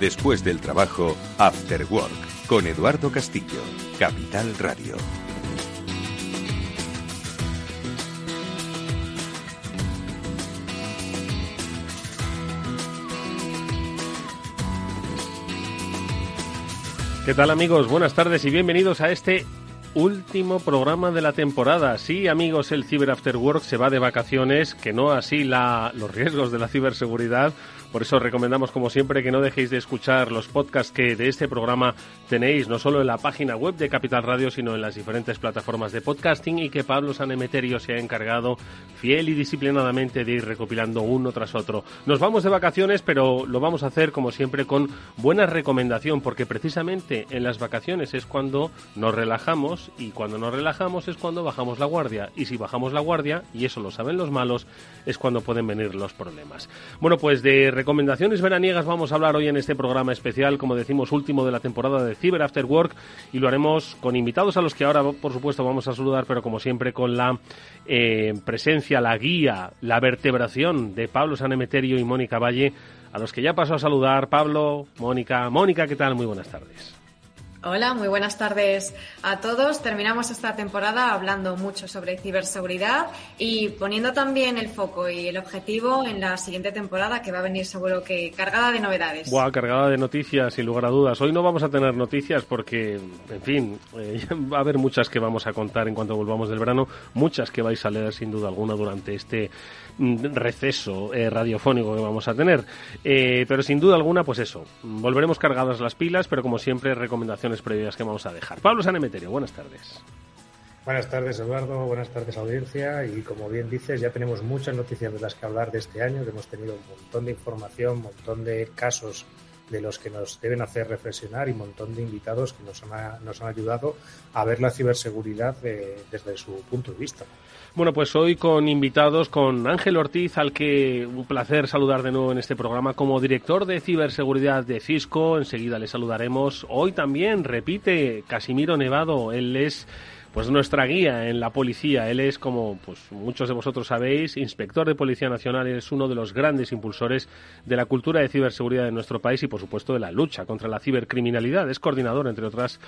Después del trabajo, After Work, con Eduardo Castillo, Capital Radio. ¿Qué tal amigos? Buenas tardes y bienvenidos a este último programa de la temporada. Sí, amigos, el Cyber After Work se va de vacaciones, que no así la, los riesgos de la ciberseguridad por eso recomendamos, como siempre, que no dejéis de escuchar los podcasts que de este programa tenéis, no solo en la página web de Capital Radio, sino en las diferentes plataformas de podcasting y que Pablo Sanemeterio se ha encargado fiel y disciplinadamente de ir recopilando uno tras otro. Nos vamos de vacaciones, pero lo vamos a hacer, como siempre, con buena recomendación, porque precisamente en las vacaciones es cuando nos relajamos y cuando nos relajamos es cuando bajamos la guardia. Y si bajamos la guardia, y eso lo saben los malos, es cuando pueden venir los problemas. Bueno, pues de recomendaciones veraniegas vamos a hablar hoy en este programa especial, como decimos, último de la temporada de Cyber After Work y lo haremos con invitados a los que ahora, por supuesto, vamos a saludar, pero como siempre con la eh, presencia, la guía, la vertebración de Pablo Sanemeterio y Mónica Valle, a los que ya paso a saludar. Pablo, Mónica. Mónica, ¿qué tal? Muy buenas tardes. Hola, muy buenas tardes a todos. Terminamos esta temporada hablando mucho sobre ciberseguridad y poniendo también el foco y el objetivo en la siguiente temporada que va a venir seguro que cargada de novedades. Buah, cargada de noticias, sin lugar a dudas. Hoy no vamos a tener noticias porque, en fin, eh, va a haber muchas que vamos a contar en cuanto volvamos del verano, muchas que vais a leer sin duda alguna durante este mm, receso eh, radiofónico que vamos a tener. Eh, pero sin duda alguna, pues eso, volveremos cargadas las pilas, pero como siempre, recomendaciones previas que vamos a dejar. Pablo Sanemeterio, buenas tardes. Buenas tardes, Eduardo. Buenas tardes, audiencia. Y como bien dices, ya tenemos muchas noticias de las que hablar de este año, que hemos tenido un montón de información, un montón de casos de los que nos deben hacer reflexionar y un montón de invitados que nos han, nos han ayudado a ver la ciberseguridad desde su punto de vista. Bueno, pues hoy con invitados, con Ángel Ortiz, al que un placer saludar de nuevo en este programa como director de ciberseguridad de Cisco. Enseguida le saludaremos. Hoy también repite Casimiro Nevado, él es pues nuestra guía en la policía. Él es, como pues muchos de vosotros sabéis, inspector de Policía Nacional, es uno de los grandes impulsores de la cultura de ciberseguridad de nuestro país y, por supuesto, de la lucha contra la cibercriminalidad. Es coordinador, entre otras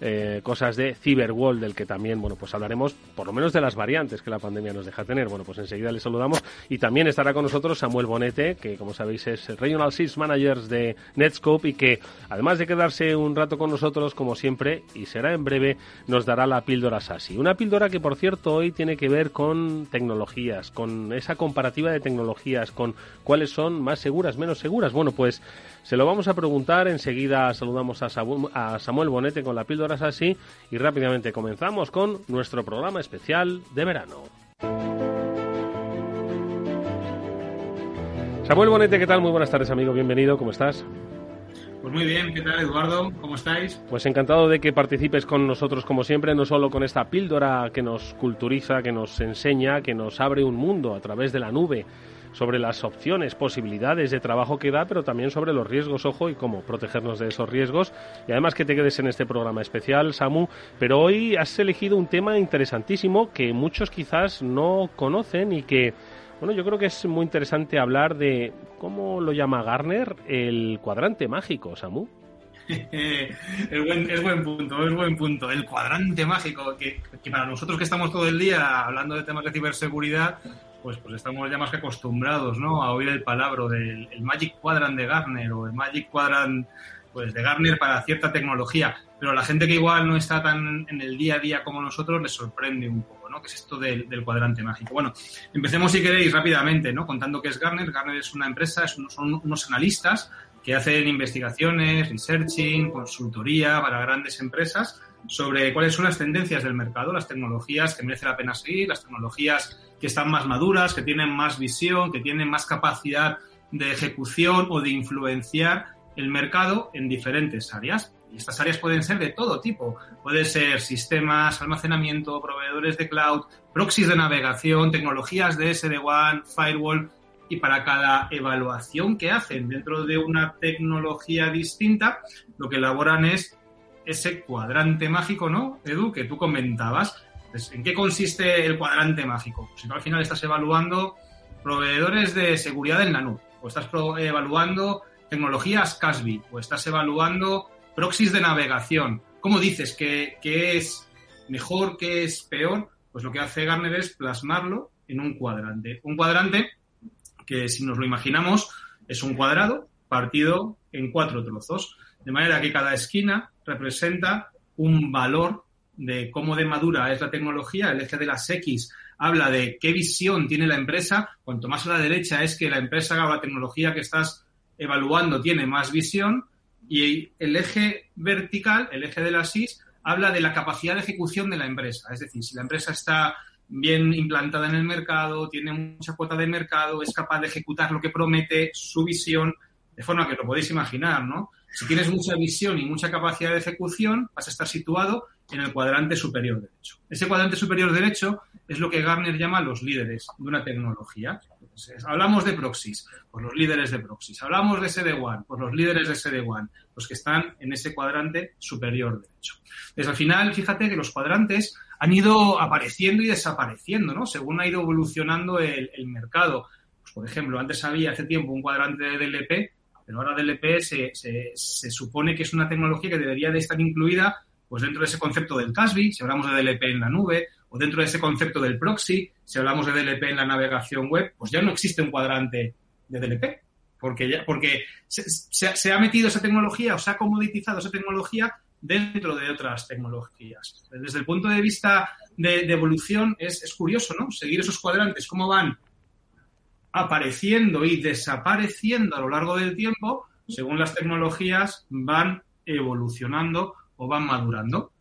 eh, cosas, de Cyberwall, del que también, bueno, pues hablaremos por lo menos de las variantes que la pandemia nos deja tener. Bueno, pues enseguida le saludamos y también estará con nosotros Samuel Bonete, que, como sabéis, es el Regional Sales Managers de Netscope y que, además de quedarse un rato con nosotros, como siempre, y será en breve, nos dará la píldora píldora Una píldora que, por cierto, hoy tiene que ver con tecnologías, con esa comparativa de tecnologías, con cuáles son más seguras, menos seguras. Bueno, pues se lo vamos a preguntar. Enseguida saludamos a, Samuel Bonete con la píldora Sasi y rápidamente comenzamos con nuestro programa especial de verano. Samuel Bonete, ¿qué tal? Muy buenas tardes, amigo. Bienvenido. ¿Cómo estás? Pues muy bien, ¿qué tal Eduardo? ¿Cómo estáis? Pues encantado de que participes con nosotros como siempre, no solo con esta píldora que nos culturiza, que nos enseña, que nos abre un mundo a través de la nube sobre las opciones, posibilidades de trabajo que da, pero también sobre los riesgos, ojo, y cómo protegernos de esos riesgos. Y además que te quedes en este programa especial, Samu. Pero hoy has elegido un tema interesantísimo que muchos quizás no conocen y que bueno, yo creo que es muy interesante hablar de cómo lo llama Garner el cuadrante mágico, Samu. es, buen, punto, es buen punto. El cuadrante mágico, que, para nosotros que estamos todo el día hablando de temas de ciberseguridad, pues, pues estamos ya más que acostumbrados ¿no? a oír el palabra del Magic Quadrant de Garner o el Magic Quadrant pues, de Garner para cierta tecnología. Pero a la gente que igual no está tan en el día a día como nosotros les sorprende un poco. ¿No? ¿Qué es esto del, cuadrante mágico? Bueno, empecemos si queréis rápidamente, ¿no? Contando qué es Garner. Garner es una empresa, son unos analistas que hacen investigaciones, researching, consultoría para grandes empresas sobre cuáles son las tendencias del mercado, las tecnologías que merece la pena seguir, las tecnologías que están más maduras, que tienen más visión, que tienen más capacidad de ejecución o de influenciar el mercado en diferentes áreas. Y estas áreas pueden ser de todo tipo. Puede ser sistemas, almacenamiento, proveedores de cloud, proxies de navegación, tecnologías de SD-WAN, firewall. Y para cada evaluación que hacen dentro de una tecnología distinta, lo que elaboran es ese cuadrante mágico, ¿no, Edu? Que tú comentabas. ¿En qué consiste el cuadrante mágico? Si tú al final estás evaluando proveedores de seguridad en la nube, o estás evaluando tecnologías CASB o estás evaluando proxies de navegación. ¿Cómo dices que, es mejor, que es peor? Pues lo que hace Garner es plasmarlo en un cuadrante. Un cuadrante que, si nos lo imaginamos, es un cuadrado partido en cuatro trozos. De manera que cada esquina representa un valor de cómo de madura es la tecnología. El eje de las X habla de qué visión tiene la empresa. Cuanto más a la derecha es que la empresa o la tecnología que estás evaluando tiene más visión. Y el eje vertical, el eje de las Y, habla de la capacidad de ejecución de la empresa. Es decir, si la empresa está bien implantada en el mercado, tiene mucha cuota de mercado, es capaz de ejecutar lo que promete, su visión, de forma que lo podéis imaginar, ¿no? Si tienes mucha visión y mucha capacidad de ejecución, vas a estar situado en el cuadrante superior derecho. Ese cuadrante superior derecho es lo que Garner llama los líderes de una tecnología. Hablamos de proxies, pues los líderes de proxies. Hablamos de SD-WAN, pues los líderes de SD-WAN, los que están en ese cuadrante superior derecho. Desde al final, fíjate que los cuadrantes han ido apareciendo y desapareciendo, ¿no? Según ha ido evolucionando el, mercado. Pues, por ejemplo, antes había hace tiempo un cuadrante de DLP, pero ahora DLP se, se supone que es una tecnología que debería de estar incluida pues dentro de ese concepto del CASB, si hablamos de DLP en la nube, o dentro de ese concepto del proxy, si hablamos de DLP en la navegación web, pues ya no existe un cuadrante de DLP, porque, ya, porque se, ha metido esa tecnología o se ha comoditizado esa tecnología dentro de otras tecnologías. Desde el punto de vista de, evolución es, es, curioso, ¿no? Seguir esos cuadrantes, cómo van apareciendo y desapareciendo a lo largo del tiempo, según las tecnologías van evolucionando o van madurando.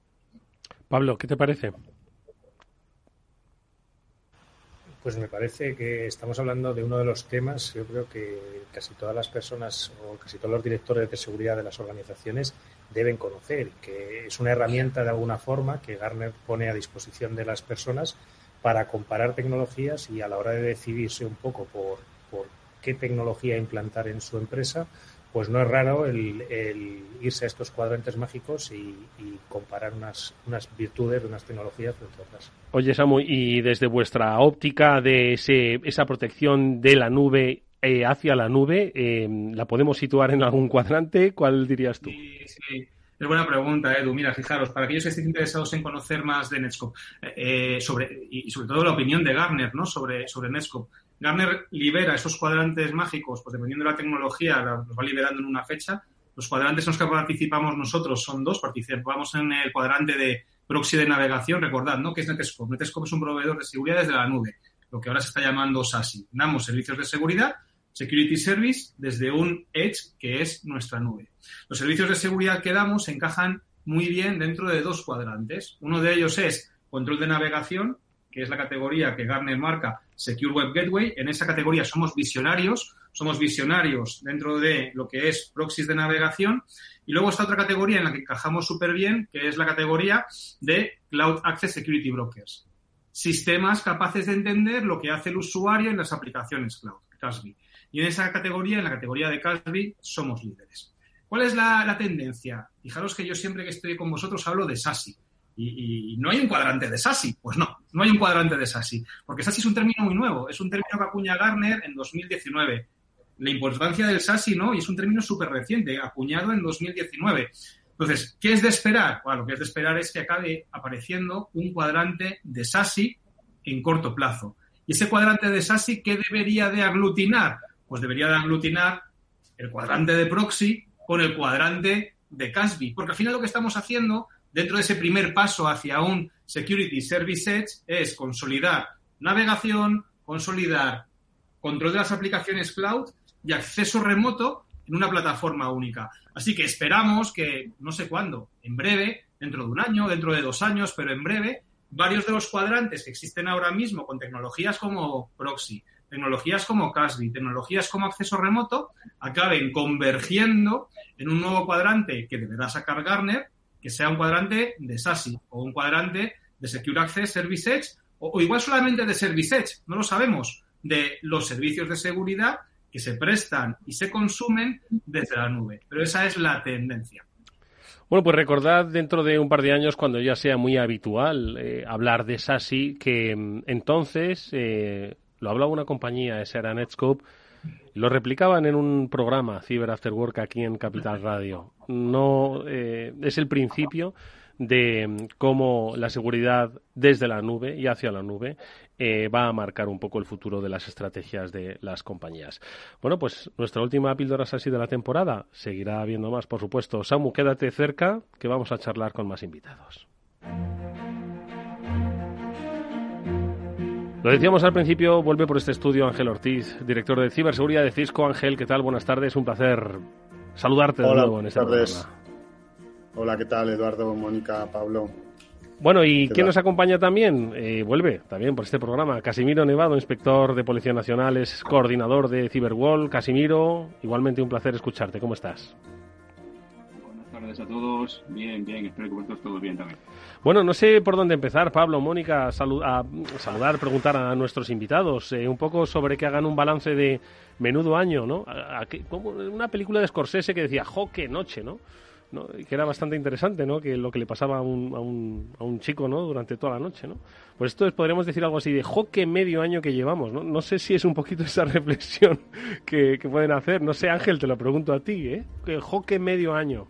Pablo, ¿qué te parece? Pues me parece que estamos hablando de uno de los temas, yo creo que casi todas las personas o casi todos los directores de seguridad de las organizaciones deben conocer, que es una herramienta de alguna forma que Garner pone a disposición de las personas para comparar tecnologías y a la hora de decidirse un poco por, por qué tecnología implantar en su empresa, pues no es raro el, irse a estos cuadrantes mágicos y, comparar unas, unas virtudes de unas tecnologías frente otras. Oye, Samu, y desde vuestra óptica de ese, esa protección de la nube eh, hacia la nube, eh, ¿la podemos situar en algún cuadrante? ¿Cuál dirías tú? Sí, sí. Es buena pregunta, Edu. Mira, fijaros, para aquellos que estén interesados en conocer más de Netscope eh, sobre, y sobre todo la opinión de Garner ¿no? sobre, sobre Netscope, Garner libera esos cuadrantes mágicos, pues dependiendo de la tecnología, los va liberando en una fecha. Los cuadrantes en los que participamos nosotros son dos. Participamos en el cuadrante de proxy de navegación. Recordad, ¿no? ¿Qué es Netscope? Netscope es un proveedor de seguridad desde la nube, lo que ahora se está llamando SASI. Damos servicios de seguridad, Security Service, desde un Edge, que es nuestra nube. Los servicios de seguridad que damos encajan muy bien dentro de dos cuadrantes. Uno de ellos es control de navegación, que es la categoría que Gartner marca Secure Web Gateway. En esa categoría somos visionarios, somos visionarios dentro de lo que es proxies de navegación. Y luego está otra categoría en la que encajamos súper bien, que es la categoría de Cloud Access Security Brokers. Sistemas capaces de entender lo que hace el usuario en las aplicaciones cloud, CASB. Y en esa categoría, en la categoría de CASB, somos líderes. ¿Cuál es la, la tendencia? Fijaros que yo siempre que estoy con vosotros hablo de SASI. Y, no hay un cuadrante de SASI. Pues no, no hay un cuadrante de SASI. Porque SASI es un término muy nuevo. Es un término que acuña Garner en 2019. La importancia del SASI, ¿no? Y es un término súper reciente, acuñado en 2019. Entonces, ¿qué es de esperar? Bueno, lo que es de esperar es que acabe apareciendo un cuadrante de SASI en corto plazo. ¿Y ese cuadrante de SASI qué debería de aglutinar? Pues debería de aglutinar el cuadrante de proxy con el cuadrante de CASB. Porque al final lo que estamos haciendo dentro de ese primer paso hacia un Security Service Edge es consolidar navegación, consolidar control de las aplicaciones cloud y acceso remoto en una plataforma única. Así que esperamos que, no sé cuándo, en breve, dentro de un año, dentro de dos años, pero en breve, varios de los cuadrantes que existen ahora mismo con tecnologías como proxy, tecnologías como CASB, tecnologías como acceso remoto, acaben convergiendo en un nuevo cuadrante que deberá sacar Garner que sea un cuadrante de SASI o un cuadrante de Secure Access Service Edge o, igual solamente de Service Edge, no lo sabemos, de los servicios de seguridad que se prestan y se consumen desde la nube. Pero esa es la tendencia. Bueno, pues recordad dentro de un par de años, cuando ya sea muy habitual eh, hablar de SASI, que mm, entonces, eh, lo hablaba una compañía, esa era Netscope, Lo replicaban en un programa, Cyber After Work, aquí en Capital Radio. No eh, es el principio de cómo la seguridad desde la nube y hacia la nube eh, va a marcar un poco el futuro de las estrategias de las compañías. Bueno, pues nuestra última píldora así de la temporada. Seguirá habiendo más, por supuesto. Samu, quédate cerca, que vamos a charlar con más invitados. Lo decíamos al principio, vuelve por este estudio Ángel Ortiz, director de ciberseguridad de Cisco. Ángel, ¿qué tal? Buenas tardes, un placer saludarte de nuevo en este tardes. Hola, ¿qué tal, Eduardo, Mónica, Pablo? Bueno, ¿y quién nos acompaña también? Eh, vuelve también por este programa. Casimiro Nevado, inspector de Policía Nacional, es coordinador de Cyberwall. Casimiro, igualmente un placer escucharte. ¿Cómo estás? Tardes a todos. Bien, bien. Espero que vosotros todo bien también. Bueno, no sé por dónde empezar, Pablo, Mónica, a, saludar, preguntar a nuestros invitados eh, un poco sobre que hagan un balance de menudo año, ¿no? como una película de Scorsese que decía, jo, qué noche, ¿no? que era bastante interesante, ¿no? Que lo que le pasaba a un, a un, a un chico, ¿no? Durante toda la noche, ¿no? Pues esto es, podríamos decir algo así de joque medio año que llevamos, ¿no? No sé si es un poquito esa reflexión que, pueden hacer. No sé, Ángel, te lo pregunto a ti, ¿eh? joque medio año.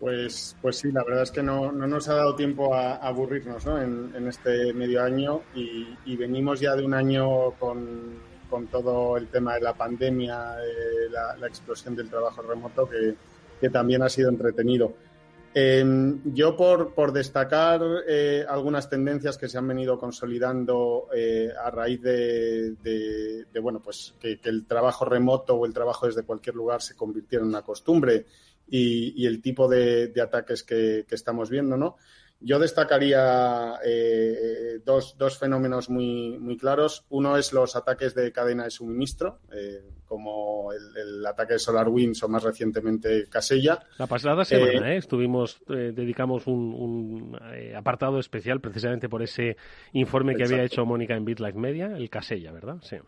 Pues, pues sí, la verdad es que no, no nos ha dado tiempo a, aburrirnos ¿no? en, en, este medio año y, venimos ya de un año con, con todo el tema de la pandemia, la, explosión del trabajo remoto que, que también ha sido entretenido. Em, yo por, por destacar eh, algunas tendencias que se han venido consolidando eh, a raíz de, bueno pues que, el trabajo remoto o el trabajo desde cualquier lugar se convirtiera en una costumbre y, el tipo de, ataques que, que, estamos viendo, ¿no? Yo destacaría eh, dos, fenómenos muy, muy claros. Uno es los ataques de cadena de suministro, eh, como el, ataque de SolarWinds o más recientemente Casella. La pasada semana eh, estuvimos, dedicamos un, apartado especial precisamente por ese informe que había hecho Mónica en BitLife Media, el Casella, ¿verdad? Sí.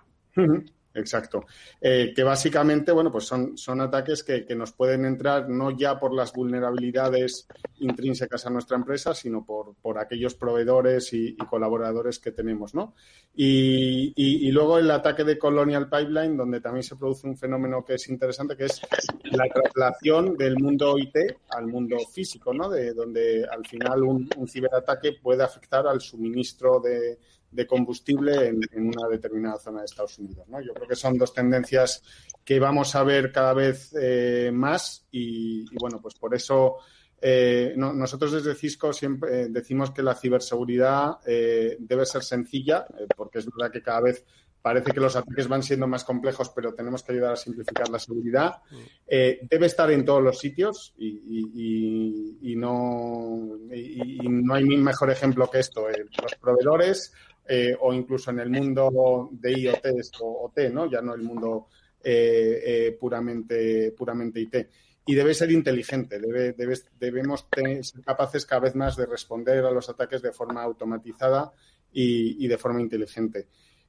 Exacto. Eh, que básicamente, bueno, pues son, son ataques que, nos pueden entrar no ya por las vulnerabilidades intrínsecas a nuestra empresa, sino por, por aquellos proveedores y, colaboradores que tenemos, ¿no? Y, luego el ataque de Colonial Pipeline, donde también se produce un fenómeno que es interesante, que es la traslación del mundo IT al mundo físico, ¿no? De donde al final un ciberataque puede afectar al suministro de de combustible en, una determinada zona de Estados Unidos. ¿no? Yo creo que son dos tendencias que vamos a ver cada vez eh, más y, bueno, pues por eso eh, nosotros desde Cisco siempre eh, decimos que la ciberseguridad debe ser sencilla, porque es verdad que cada vez parece que los ataques van siendo más complejos, pero tenemos que ayudar a simplificar la seguridad. debe estar en todos los sitios y, no, y, no hay mejor ejemplo que esto. los proveedores eh, o incluso en el mundo de IoT o OT, ¿no? Ya no el mundo eh, eh, puramente, puramente IT. Y debe ser inteligente, debe, debemos ser capaces cada vez más de responder a los ataques de forma automatizada y, de forma inteligente.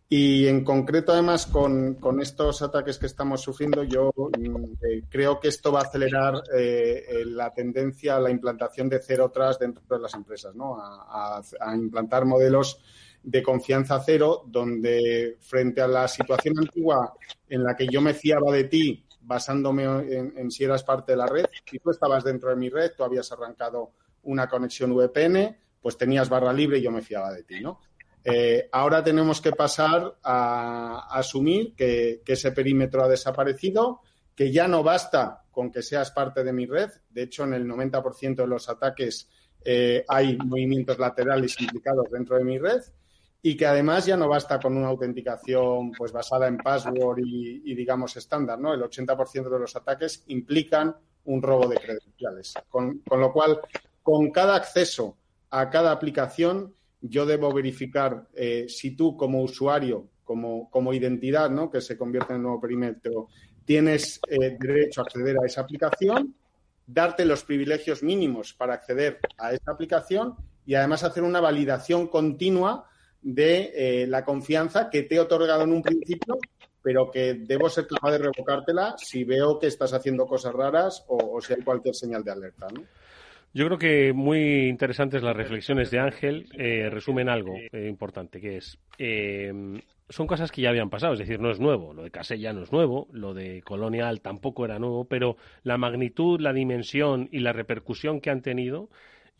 Y en concreto, además, con, estos ataques que estamos sufriendo, yo mm, creo que esto va a acelerar la tendencia a la implantación de cero tras dentro de las empresas, ¿no? a implantar modelos de confianza cero, donde frente a la situación antigua en la que yo me fiaba de ti basándome en, si eras parte de la red, si tú estabas dentro de mi red, tú habías arrancado una conexión VPN, pues tenías barra libre y yo me fiaba de ti, ¿no? Eh, ahora tenemos que pasar a, asumir que, ese perímetro ha desaparecido, que ya no basta con que seas parte de mi red. De hecho, en el 90% de los ataques eh, hay movimientos laterales implicados dentro de mi red y que además ya no basta con una autenticación pues basada en password y, digamos estándar, ¿no? El 80% de los ataques implican un robo de credenciales. Con, lo cual, con cada acceso a cada aplicación, yo debo verificar eh, si tú como usuario, como, como identidad, ¿no? Que se convierte en el nuevo perímetro, tienes eh, derecho a acceder a esa aplicación, darte los privilegios mínimos para acceder a esa aplicación y además hacer una validación continua de eh, la confianza que te he otorgado en un principio, pero que debo ser capaz de revocártela si veo que estás haciendo cosas raras o, si hay cualquier señal de alerta. Yo creo que muy interesantes las reflexiones de Ángel. Eh, resumen algo eh, importante, que es son cosas que ya habían pasado, es decir, no es nuevo. Lo de Casella no es nuevo, lo de Colonial tampoco era nuevo, pero la magnitud, la dimensión y la repercusión que han tenido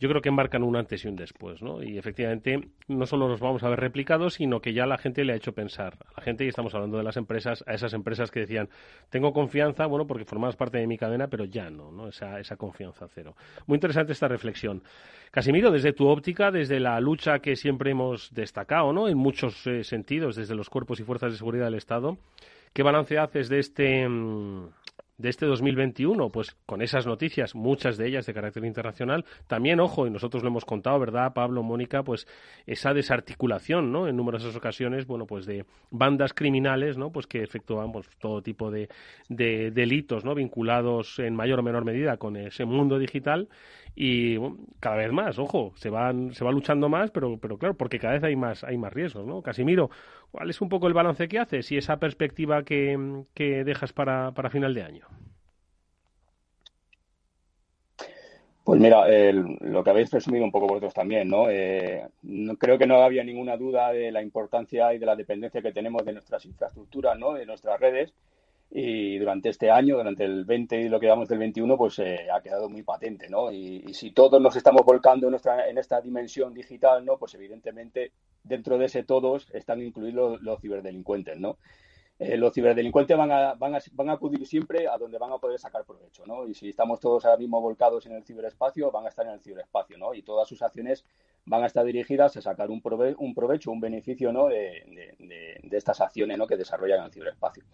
yo creo que marcan un antes y un después, ¿no? Y efectivamente no solo los vamos a ver replicados, sino que ya la gente le ha hecho pensar. A la gente, y estamos hablando de las empresas, a esas empresas que decían, tengo confianza, bueno, porque formabas parte de mi cadena, pero ya no, ¿no? Esa, esa confianza cero. Muy interesante esta reflexión. Casimiro, desde tu óptica, desde la lucha que siempre hemos destacado, ¿no? En muchos eh, sentidos, desde los cuerpos y fuerzas de seguridad del Estado, ¿qué balance haces de este... Mm, de este 2021, pues con esas noticias, muchas de ellas de carácter internacional, también, ojo, y nosotros lo hemos contado, ¿verdad, Pablo, Mónica? Pues esa desarticulación, ¿no? En numerosas ocasiones, bueno, pues de bandas criminales, ¿no? Pues que efectúan pues, todo tipo de, de delitos, ¿no? Vinculados en mayor o menor medida con ese mundo digital y cada vez más, ojo, se van se va luchando más, pero pero claro, porque cada vez hay más hay más riesgos, ¿no? Casimiro, ¿cuál es un poco el balance que haces y esa perspectiva que, que dejas para, para final de año? Pues mira, lo que habéis resumido un poco vosotros también, ¿no? Eh, ¿no? Creo que no había ninguna duda de la importancia y de la dependencia que tenemos de nuestras infraestructuras, ¿no? De nuestras redes y durante este año, durante el 20 y lo que llevamos del 21, pues eh, ha quedado muy patente, ¿no? Y, si todos nos estamos volcando en, nuestra, en esta dimensión digital, ¿no? Pues evidentemente dentro de ese todos están incluidos los, ciberdelincuentes, ¿no? Eh, los ciberdelincuentes van a, van, a, van a acudir siempre a donde van a poder sacar provecho, ¿no? Y si estamos todos ahora mismo volcados en el ciberespacio, van a estar en el ciberespacio, ¿no? Y todas sus acciones van a estar dirigidas a sacar un, un provecho, un beneficio, ¿no? De, de, de, estas acciones, ¿no? Que desarrollan en el ciberespacio.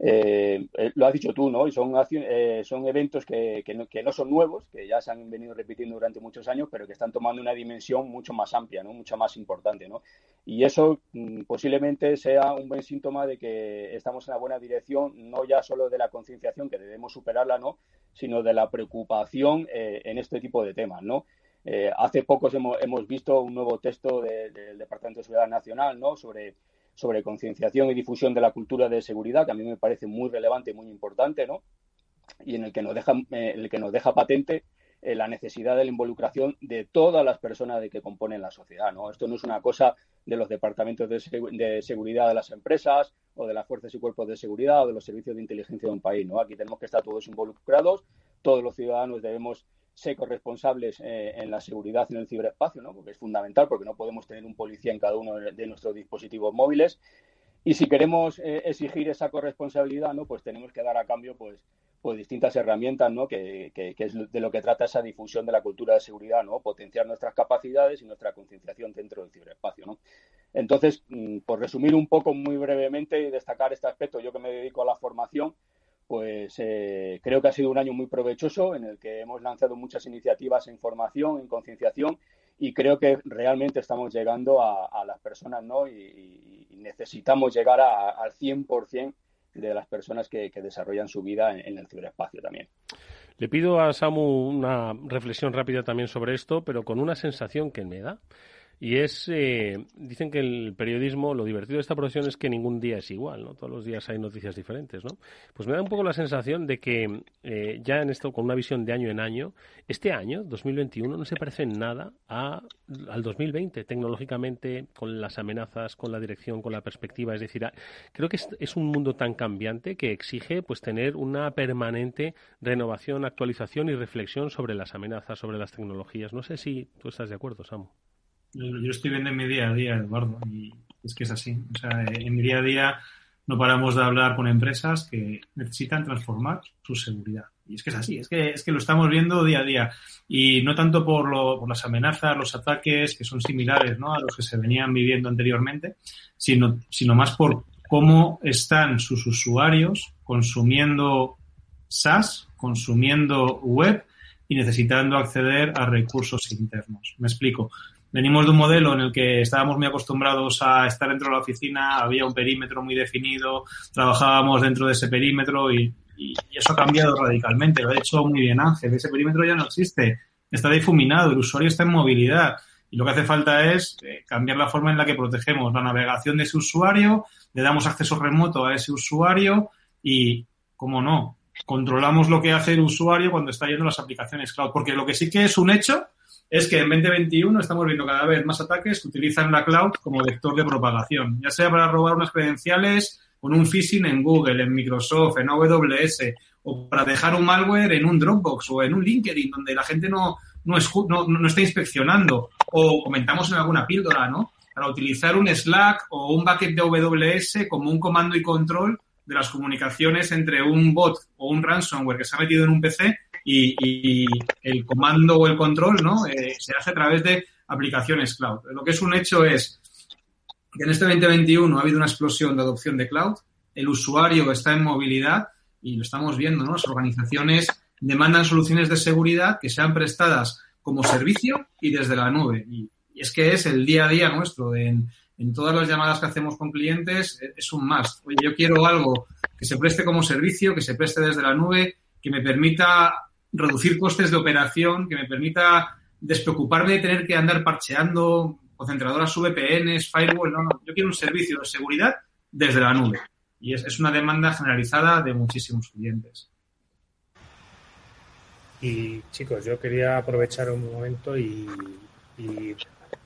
Eh, eh, lo has dicho tú, ¿no? Y son, eh, son eventos que, que, no, son nuevos, que ya se han venido repitiendo durante muchos años, pero que están tomando una dimensión mucho más amplia, ¿no? Mucho más importante, ¿no? Y eso mm, posiblemente sea un buen síntoma de que estamos en la buena dirección, no ya solo de la concienciación, que debemos superarla, ¿no? Sino de la preocupación en este tipo de temas, ¿no? hace pocos hemos, hemos, visto un nuevo texto del Departamento de Seguridad Nacional, ¿no? Sobre sobre concienciación y difusión de la cultura de seguridad, que a mí me parece muy relevante y muy importante, ¿no? Y en el que nos deja, eh, el que nos deja patente eh, la necesidad de la involucración de todas las personas de que componen la sociedad, ¿no? Esto no es una cosa de los departamentos de, de, seguridad de las empresas o de las fuerzas y cuerpos de seguridad o de los servicios de inteligencia de un país, ¿no? Aquí tenemos que estar todos involucrados, todos los ciudadanos debemos ser corresponsables eh, en la seguridad en el ciberespacio, ¿no? porque es fundamental, porque no podemos tener un policía en cada uno de nuestros dispositivos móviles. Y si queremos eh, exigir esa corresponsabilidad, ¿no? pues tenemos que dar a cambio pues, pues distintas herramientas, ¿no? Que, que, es de lo que trata esa difusión de la cultura de seguridad, ¿no? potenciar nuestras capacidades y nuestra concienciación dentro del ciberespacio. ¿no? Entonces, mm, por resumir un poco muy brevemente y destacar este aspecto, yo que me dedico a la formación, pues eh, creo que ha sido un año muy provechoso en el que hemos lanzado muchas iniciativas en formación, en concienciación y creo que realmente estamos llegando a, las personas ¿no? y, necesitamos llegar al 100% de las personas que, desarrollan su vida en, en el ciberespacio también. Le pido a Samu una reflexión rápida también sobre esto, pero con una sensación que me da y es, eh, dicen que el periodismo, lo divertido de esta profesión es que ningún día es igual, ¿no? Todos los días hay noticias diferentes, ¿no? Pues me da un poco la sensación de que eh, ya en esto, con una visión de año en año, este año, 2021, no se parece en nada a, al 2020, tecnológicamente, con las amenazas, con la dirección, con la perspectiva. Es decir, creo que es, es un mundo tan cambiante que exige, pues, tener una permanente renovación, actualización y reflexión sobre las amenazas, sobre las tecnologías. No sé si tú estás de acuerdo, Samu. Yo estoy viendo en mi día a día, Eduardo, y es que es así. O sea, en mi día a día no paramos de hablar con empresas que necesitan transformar su seguridad. Y es que es así, es que, es que lo estamos viendo día a día. Y no tanto por, lo, por las amenazas, los ataques, que son similares ¿no? a los que se venían viviendo anteriormente, sino, sino más por cómo están sus usuarios consumiendo SaaS, consumiendo web y necesitando acceder a recursos internos. Me explico venimos de un modelo en el que estábamos muy acostumbrados a estar dentro de la oficina, había un perímetro muy definido, trabajábamos dentro de ese perímetro y, eso ha cambiado radicalmente. Lo ha dicho muy bien Ángel, ese perímetro ya no existe, está difuminado, el usuario está en movilidad. Y lo que hace falta es eh, cambiar la forma en la que protegemos la navegación de ese usuario, le damos acceso remoto a ese usuario y, como no, controlamos lo que hace el usuario cuando está yendo las aplicaciones cloud. Porque lo que sí que es un hecho es que en 2021 estamos viendo cada vez más ataques que utilizan la cloud como vector de propagación, ya sea para robar unas credenciales con un phishing en Google, en Microsoft, en AWS, o para dejar un malware en un Dropbox o en un LinkedIn donde la gente no, no, no, está inspeccionando, o comentamos en alguna píldora, ¿no? Para utilizar un Slack o un bucket de AWS como un comando y control de las comunicaciones entre un bot o un ransomware que se ha metido en un PC y, el comando o el control ¿no? Eh, se hace a través de aplicaciones cloud. Lo que es un hecho es que en este 2021 ha habido una explosión de adopción de cloud, el usuario está en movilidad y lo estamos viendo, ¿no? Las organizaciones demandan soluciones de seguridad que sean prestadas como servicio y desde la nube. Y, es que es el día a día nuestro. en, en, todas las llamadas que hacemos con clientes es un más. Oye, yo quiero algo que se preste como servicio, que se preste desde la nube, que me permita reducir costes de operación, que me permita despreocuparme de tener que andar parcheando concentradoras VPNs, firewall. No, no, yo quiero un servicio de seguridad desde la nube. Y es, una demanda generalizada de muchísimos clientes. Y chicos, yo quería aprovechar un momento y,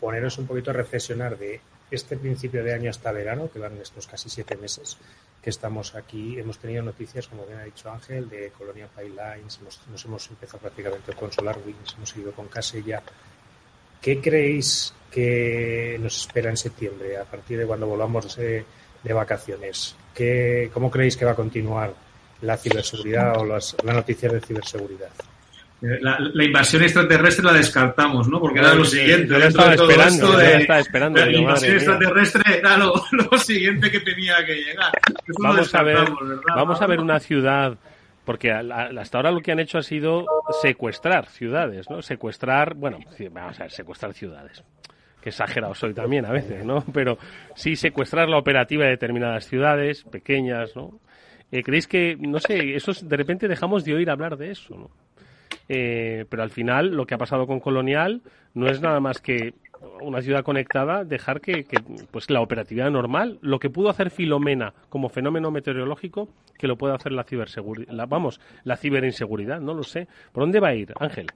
poneros un poquito a reflexionar de este principio de año hasta verano, que van estos casi siete meses que estamos aquí. Hemos tenido noticias, como bien ha dicho Ángel, de Colonia Pipelines, nos hemos empezado prácticamente con SolarWinds, hemos ido con Casella. ¿Qué creéis que nos espera en septiembre, a partir de cuando volvamos de, vacaciones? ¿Qué, ¿Cómo creéis que va a continuar la ciberseguridad o las, las noticias de ciberseguridad? La, invasión extraterrestre la descartamos, ¿no? Porque era lo siguiente. Yo estaba esperando, estaba esperando. La invasión extraterrestre era lo, siguiente que tenía que llegar. vamos a ver, vamos a ver una ciudad, porque hasta ahora lo que han hecho ha sido secuestrar ciudades, ¿no? Secuestrar, bueno, vamos a ver, secuestrar ciudades. Que exagerado soy también a veces, ¿no? Pero sí secuestrar la operativa de determinadas ciudades pequeñas, ¿no? Eh, ¿Creéis que, no sé, eso de repente dejamos de oír hablar de eso, ¿no? Eh, pero al final lo que ha pasado con Colonial no es nada más que una ciudad conectada, dejar que, pues la operatividad normal, lo que pudo hacer Filomena como fenómeno meteorológico, que lo puede hacer la ciberseguridad, vamos, la ciberinseguridad, no lo sé. ¿Por dónde va a ir, Ángel?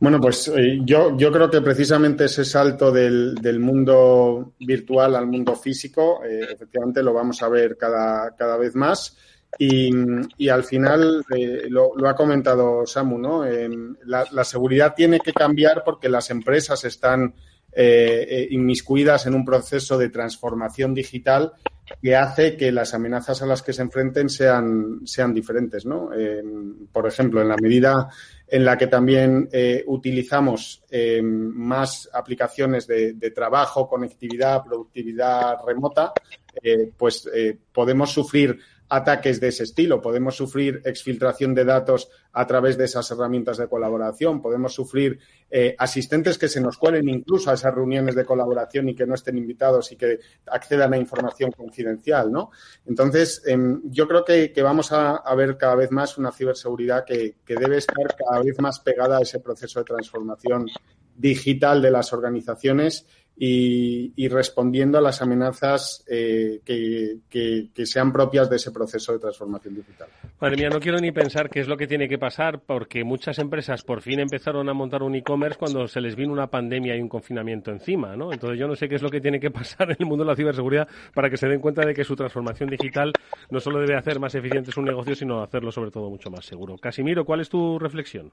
Bueno, pues eh, yo, yo creo que precisamente ese salto del, del mundo virtual al mundo físico, eh, efectivamente lo vamos a ver cada, cada vez más. Y, al final, eh, lo, ha comentado Samu, ¿no? la, seguridad tiene que cambiar porque las empresas están eh, eh, inmiscuidas en un proceso de transformación digital que hace que las amenazas a las que se enfrenten sean, sean diferentes, ¿no? por ejemplo, en la medida en la que también utilizamos más aplicaciones de, trabajo, conectividad, productividad remota, pues podemos sufrir ataques de ese estilo. Podemos sufrir exfiltración de datos a través de esas herramientas de colaboración. Podemos sufrir eh, asistentes que se nos cuelen incluso a esas reuniones de colaboración y que no estén invitados y que accedan a información confidencial, ¿no? Entonces, em, yo creo que, vamos a, ver cada vez más una ciberseguridad que, que debe estar cada vez más pegada a ese proceso de transformación digital de las organizaciones y, respondiendo a las amenazas eh, que, sean propias de ese proceso de transformación digital. Madre mía, no quiero ni pensar qué es lo que tiene que pasar porque muchas empresas por fin empezaron a montar un e-commerce cuando se les vino una pandemia y un confinamiento encima, ¿no? Entonces yo no sé qué es lo que tiene que pasar en el mundo de la ciberseguridad para que se den cuenta de que su transformación digital no solo debe hacer más eficiente su negocio, sino hacerlo sobre todo mucho más seguro. Casimiro, ¿cuál es tu reflexión?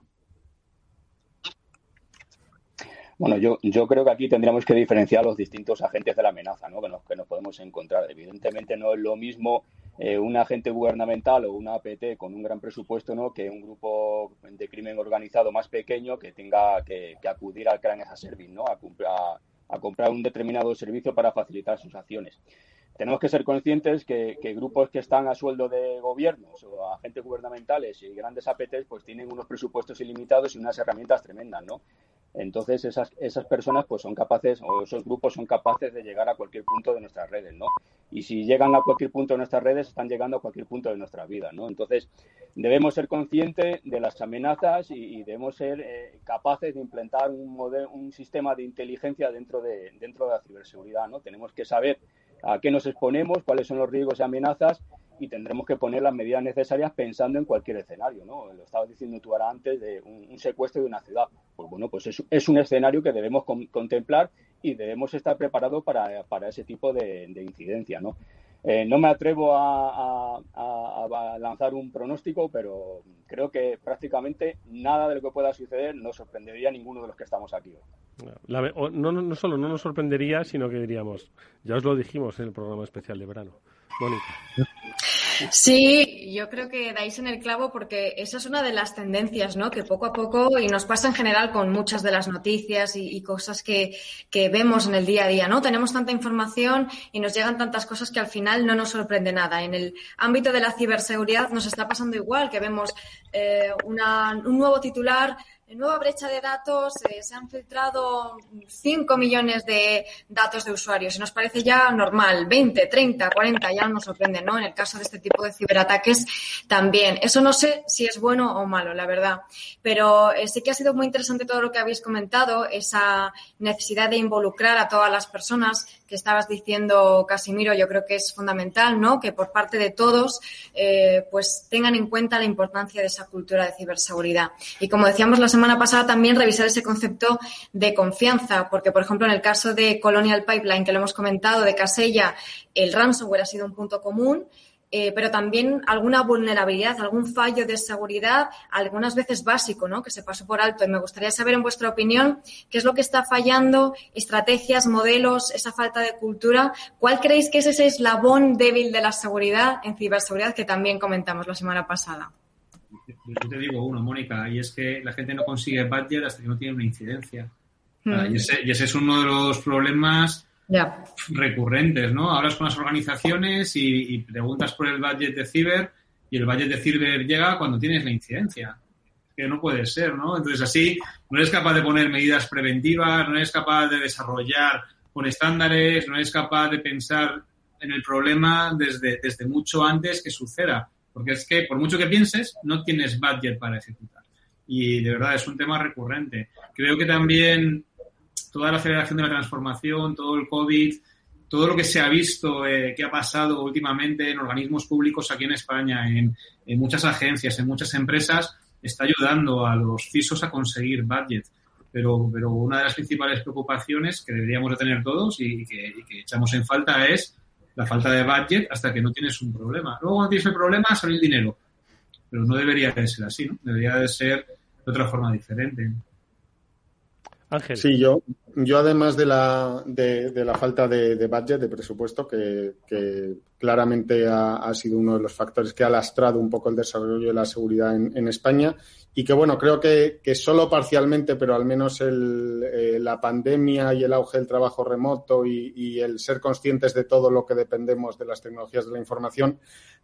Bueno, yo, yo creo que aquí tendríamos que diferenciar los distintos agentes de la amenaza ¿no? que, nos, que nos podemos encontrar. Evidentemente no es lo mismo eh, un agente gubernamental o una APT con un gran presupuesto ¿no? que un grupo de crimen organizado más pequeño que tenga que, acudir al Crane as a Service, ¿no? a, a, a comprar un determinado servicio para facilitar sus acciones tenemos que ser conscientes que, grupos que están a sueldo de gobiernos o agentes gubernamentales y grandes APTs pues tienen unos presupuestos ilimitados y unas herramientas tremendas, ¿no? Entonces esas, esas personas pues son capaces o esos grupos son capaces de llegar a cualquier punto de nuestras redes, ¿no? Y si llegan a cualquier punto de nuestras redes están llegando a cualquier punto de nuestra vida, ¿no? Entonces debemos ser conscientes de las amenazas y, debemos ser eh, capaces de implementar un, modelo, un sistema de inteligencia dentro de, dentro de la ciberseguridad, ¿no? Tenemos que saber a qué nos exponemos, cuáles son los riesgos y amenazas y tendremos que poner las medidas necesarias pensando en cualquier escenario, ¿no? Lo estabas diciendo tú ahora antes de un, secuestro de una ciudad. Pues bueno, pues es, un escenario que debemos contemplar y debemos estar preparados para, para ese tipo de, de incidencia, ¿no? Eh, no me atrevo a, lanzar un pronóstico, pero creo que prácticamente nada de lo que pueda suceder nos sorprendería a ninguno de los que estamos aquí no, no, no solo no nos sorprendería, sino que diríamos, ya os lo dijimos en el programa especial de verano. Mónica. Sí, yo creo que dais en el clavo porque esa es una de las tendencias, ¿no? Que poco a poco, y nos pasa en general con muchas de las noticias y, cosas que, que, vemos en el día a día, ¿no? Tenemos tanta información y nos llegan tantas cosas que al final no nos sorprende nada. En el ámbito de la ciberseguridad nos está pasando igual, que vemos eh, una, un nuevo titular nueva brecha de datos, eh, se han filtrado 5 millones de datos de usuarios y nos parece ya normal, 20, 30, 40, ya no nos sorprende, ¿no? En el caso de este tipo de ciberataques también. Eso no sé si es bueno o malo, la verdad. Pero eh, sí que ha sido muy interesante todo lo que habéis comentado, esa necesidad de involucrar a todas las personas que estabas diciendo, Casimiro, yo creo que es fundamental, ¿no? Que por parte de todos, eh, pues tengan en cuenta la importancia de esa cultura de ciberseguridad. Y como decíamos la semana pasada, también revisar ese concepto de confianza, porque, por ejemplo, en el caso de Colonial Pipeline, que lo hemos comentado, de Casella, el ransomware ha sido un punto común. Eh, pero también alguna vulnerabilidad, algún fallo de seguridad, algunas veces básico, ¿no? Que se pasó por alto. Y me gustaría saber, en vuestra opinión, qué es lo que está fallando, estrategias, modelos, esa falta de cultura. ¿Cuál creéis que es ese eslabón débil de la seguridad en ciberseguridad que también comentamos la semana pasada? Yo te digo uno, Mónica, y es que la gente no consigue budget hasta que no tiene una incidencia. Y, ese, y ese es uno de los problemas recurrentes, ¿no? Hablas con las organizaciones y, preguntas por el budget de ciber y el budget de ciber llega cuando tienes la incidencia. Que no puede ser, ¿no? Entonces así no eres capaz de poner medidas preventivas, no eres capaz de desarrollar con estándares, no eres capaz de pensar en el problema desde, desde mucho antes que suceda. Porque es que por mucho que pienses, no tienes budget para ejecutar. Y de verdad es un tema recurrente. Creo que también toda la aceleración de la transformación, todo el COVID, todo lo que se ha visto eh, que ha pasado últimamente en organismos públicos aquí en España, en, muchas agencias, en muchas empresas, está ayudando a los CISOs a conseguir budget. Pero, pero una de las principales preocupaciones que deberíamos de tener todos y que, echamos en falta es la falta de budget hasta que no tienes un problema. Luego cuando tienes el problema sale el dinero. Pero no debería de ser así, ¿no? Debería de ser de otra forma diferente. Ángel. Sí, yo, yo además de la, de, la falta de, budget, de presupuesto, que, claramente ha, sido uno de los factores que ha lastrado un poco el desarrollo de la seguridad en, España y que, bueno, creo que, que solo parcialmente, pero al menos el, eh, la pandemia y el auge del trabajo remoto y, el ser conscientes de todo lo que dependemos de las tecnologías de la información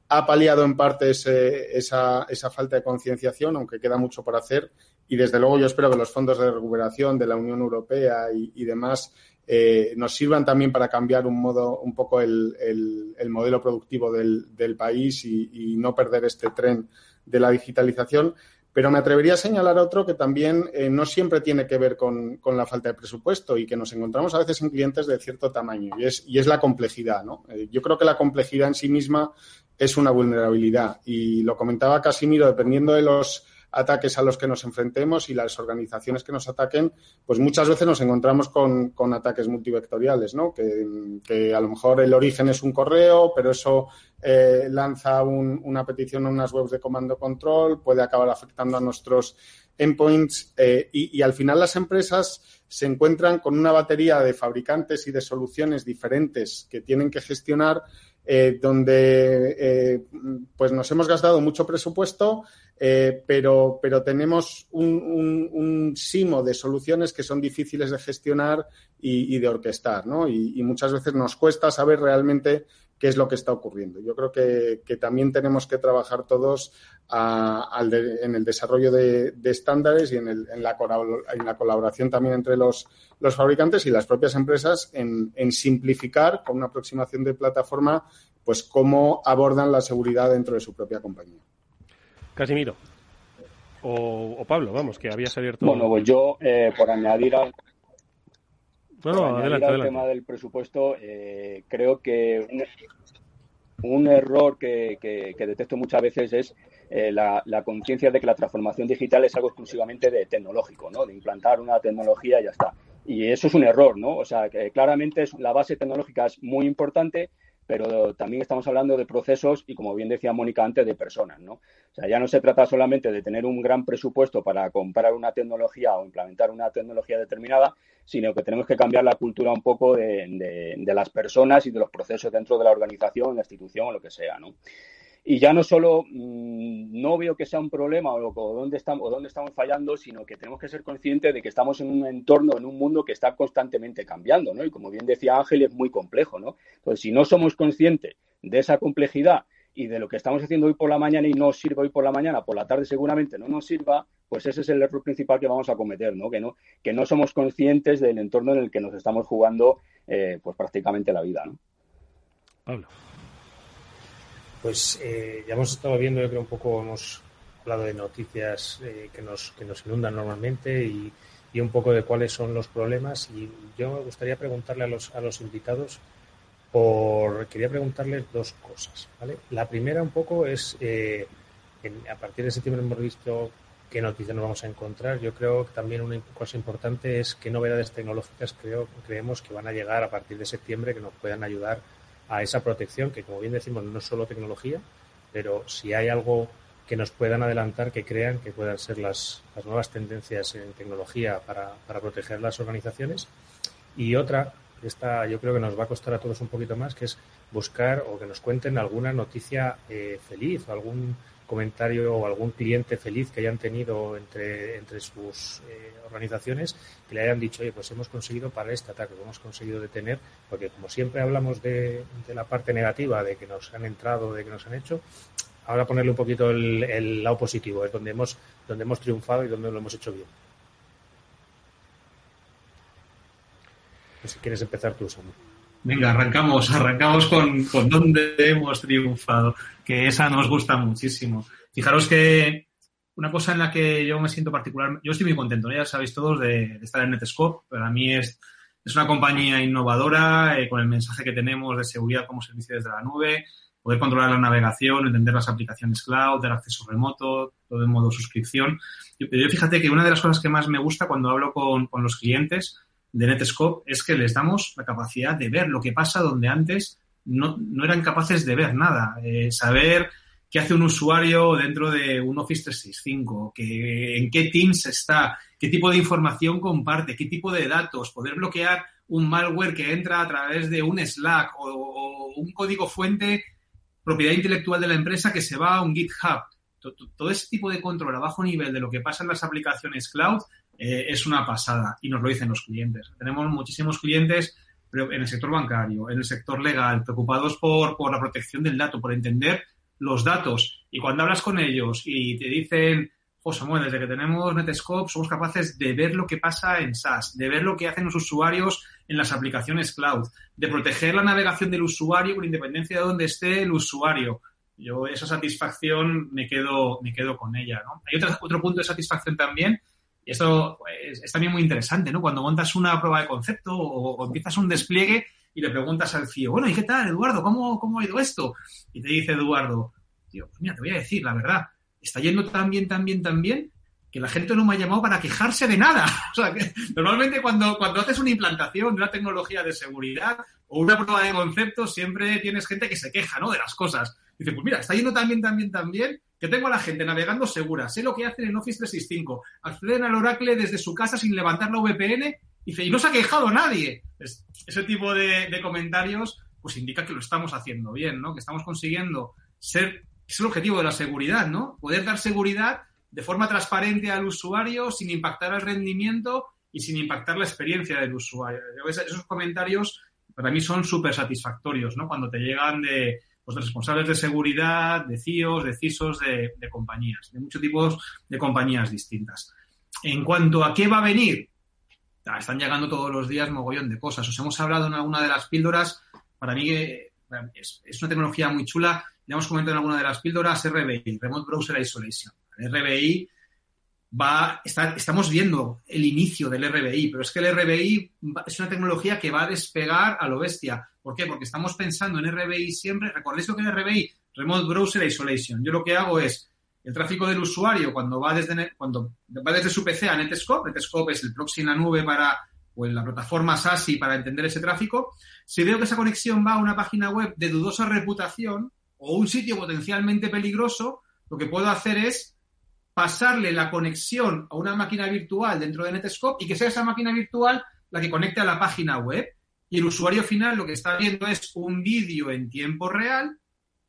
ha paliado en parte esa, esa falta de concienciación, aunque queda mucho por hacer y desde luego yo espero que los fondos de recuperación de la Unión Europea y, demás eh, nos sirvan también para cambiar un modo, un poco el, modelo productivo del, país y, no perder este tren de la digitalización. Pero me atrevería a señalar otro que también eh, no siempre tiene que ver con, la falta de presupuesto y que nos encontramos a veces en clientes de cierto tamaño y es, la complejidad. ¿no? Eh, yo creo que la complejidad en sí misma es una vulnerabilidad y lo comentaba Casimiro, dependiendo de los ataques a los que nos enfrentemos y las organizaciones que nos ataquen, pues muchas veces nos encontramos con, ataques multivectoriales, ¿no? Que, a lo mejor el origen es un correo, pero eso eh, lanza una petición a unas webs de comando control, puede acabar afectando a nuestros endpoints eh, y, al final las empresas se encuentran con una batería de fabricantes y de soluciones diferentes que tienen que gestionar eh, donde eh, pues nos hemos gastado mucho presupuesto, eh, pero, pero tenemos un, un, simo de soluciones que son difíciles de gestionar y, de orquestar, ¿no? Y, muchas veces nos cuesta saber realmente qué es lo que está ocurriendo. Yo creo que, también tenemos que trabajar todos en el desarrollo de, estándares y en, el, en, la, en, la, colaboración también entre los, los fabricantes y las propias empresas en, simplificar con una aproximación de plataforma pues cómo abordan la seguridad dentro de su propia compañía. Casimiro. O, Pablo, vamos, que habías abierto. Bueno, pues yo, eh, por añadir al, bueno, adelante, tema del presupuesto, eh, creo que un error que, detecto muchas veces es eh, la, conciencia de que la transformación digital es algo exclusivamente de tecnológico, ¿no? De implantar una tecnología y ya está. Y eso es un error, ¿no? O sea, que claramente es, la base tecnológica es muy importante, pero también estamos hablando de procesos y, como bien decía Mónica antes, de personas, ¿no? O sea, ya no se trata solamente de tener un gran presupuesto para comprar una tecnología o implementar una tecnología determinada, sino que tenemos que cambiar la cultura un poco de, las personas y de los procesos dentro de la organización, la institución o lo que sea, ¿no? Y ya no solo mm, no veo que sea un problema o, dónde estamos, o dónde estamos fallando, sino que tenemos que ser conscientes de que estamos en un entorno, en un mundo que está constantemente cambiando, ¿no? Y como bien decía Ángel, es muy complejo, ¿no? Entonces, si no somos conscientes de esa complejidad y de lo que estamos haciendo hoy por la mañana y no sirve hoy por la mañana, por la tarde seguramente no nos sirva, pues ese es el error principal que vamos a cometer, ¿no? Que no, que no somos conscientes del entorno en el que nos estamos jugando, eh, pues prácticamente la vida, ¿no? Pablo. Pues eh, ya hemos estado viendo, yo creo, un poco, hemos hablado de noticias eh, que, nos, que nos inundan normalmente y, un poco de cuáles son los problemas. Y yo me gustaría preguntarle a los, a los invitados, por, quería preguntarles dos cosas. ¿vale? La primera, un poco, es, eh, a partir de septiembre hemos visto qué noticias nos vamos a encontrar. Yo creo que también una cosa importante es qué novedades tecnológicas creo, creemos que van a llegar a partir de septiembre que nos puedan ayudar a esa protección, que como bien decimos no es solo tecnología, pero si hay algo que nos puedan adelantar, que crean que puedan ser las, las nuevas tendencias en tecnología para, para, proteger las organizaciones. Y otra, esta yo creo que nos va a costar a todos un poquito más, que es buscar o que nos cuenten alguna noticia eh, feliz o algún comentario o algún cliente feliz que hayan tenido entre, entre sus eh, organizaciones que le hayan dicho, oye, pues hemos conseguido para este ataque, hemos conseguido detener, porque como siempre hablamos de, la parte negativa, de que nos han entrado, de que nos han hecho, ahora ponerle un poquito el, lado positivo, es donde hemos, donde hemos triunfado y donde lo hemos hecho bien. Pues si quieres empezar tú, Samuel. Venga, arrancamos, arrancamos con, con dónde hemos triunfado, que esa nos gusta muchísimo. Fijaros que una cosa en la que yo me siento particular, yo estoy muy contento, ya sabéis todos, de, estar en Netscope. Para mí es, es una compañía innovadora, eh, con el mensaje que tenemos de seguridad como servicio desde la nube, poder controlar la navegación, entender las aplicaciones cloud, el acceso remoto, todo en modo suscripción. Pero yo fíjate que una de las cosas que más me gusta cuando hablo con, con los clientes de Netscope es que les damos la capacidad de ver lo que pasa donde antes no, no eran capaces de ver nada. Eh, saber qué hace un usuario dentro de un Office 365, que, en qué Teams está, qué tipo de información comparte, qué tipo de datos, poder bloquear un malware que entra a través de un Slack o, o un código fuente propiedad intelectual de la empresa que se va a un GitHub. Todo ese tipo de control a bajo nivel de lo que pasa en las aplicaciones cloud eh, es una pasada y nos lo dicen los clientes. Tenemos muchísimos clientes en el sector bancario, en el sector legal, preocupados por, por la protección del dato, por entender los datos. Y cuando hablas con ellos y te dicen, José Samuel, desde que tenemos Netscope somos capaces de ver lo que pasa en SaaS, de ver lo que hacen los usuarios en las aplicaciones cloud, de proteger la navegación del usuario con independencia de dónde esté el usuario. Yo esa satisfacción me quedo, me quedo con ella. ¿no? Hay otro, otro punto de satisfacción también, y esto pues, es también muy interesante, ¿no? Cuando montas una prueba de concepto o, empiezas un despliegue y le preguntas al CEO, bueno, ¿y qué tal, Eduardo? ¿Cómo, cómo ha ido esto? Y te dice Eduardo, tío, pues mira, te voy a decir la verdad, está yendo tan bien, tan bien, tan bien, que la gente no me ha llamado para quejarse de nada. O sea, que normalmente cuando, cuando haces una implantación de una tecnología de seguridad o una prueba de concepto, siempre tienes gente que se queja, ¿no? De las cosas. Dice, pues mira, está yendo tan bien, tan bien, tan bien, que tengo a la gente navegando segura, sé lo que hacen en Office 365, acceden al Oracle desde su casa sin levantar la VPN y, y no se ha quejado nadie. ese tipo de, comentarios pues indica que lo estamos haciendo bien, ¿no? Que estamos consiguiendo ser, es el objetivo de la seguridad, ¿no? Poder dar seguridad de forma transparente al usuario sin impactar el rendimiento y sin impactar la experiencia del usuario. Esos comentarios para mí son súper satisfactorios, ¿no? Cuando te llegan de, pues, responsables de seguridad, de CIOs, de CISOs de, compañías, de muchos tipos de compañías distintas. En cuanto a qué va a venir, ah, están llegando todos los días mogollón de cosas. Os hemos hablado en alguna de las píldoras, para mí eh, es, una tecnología muy chula, ya hemos comentado en alguna de las píldoras, RBI, Remote Browser Isolation. RBI va, estamos viendo el inicio del RBI, pero es que el RBI es una tecnología que va a despegar a lo bestia ¿Por qué? Porque estamos pensando en RBI siempre. ¿Recordéis lo que es RBI? Remote Browser Isolation. Yo lo que hago es el tráfico del usuario cuando va desde, cuando va desde su PC a Netscope. Netscope es el proxy en la nube para pues, la plataforma SASI para entender ese tráfico. Si veo que esa conexión va a una página web de dudosa reputación o un sitio potencialmente peligroso, lo que puedo hacer es pasarle la conexión a una máquina virtual dentro de Netscope y que sea esa máquina virtual la que conecte a la página web. Y el usuario final lo que está viendo es un vídeo en tiempo real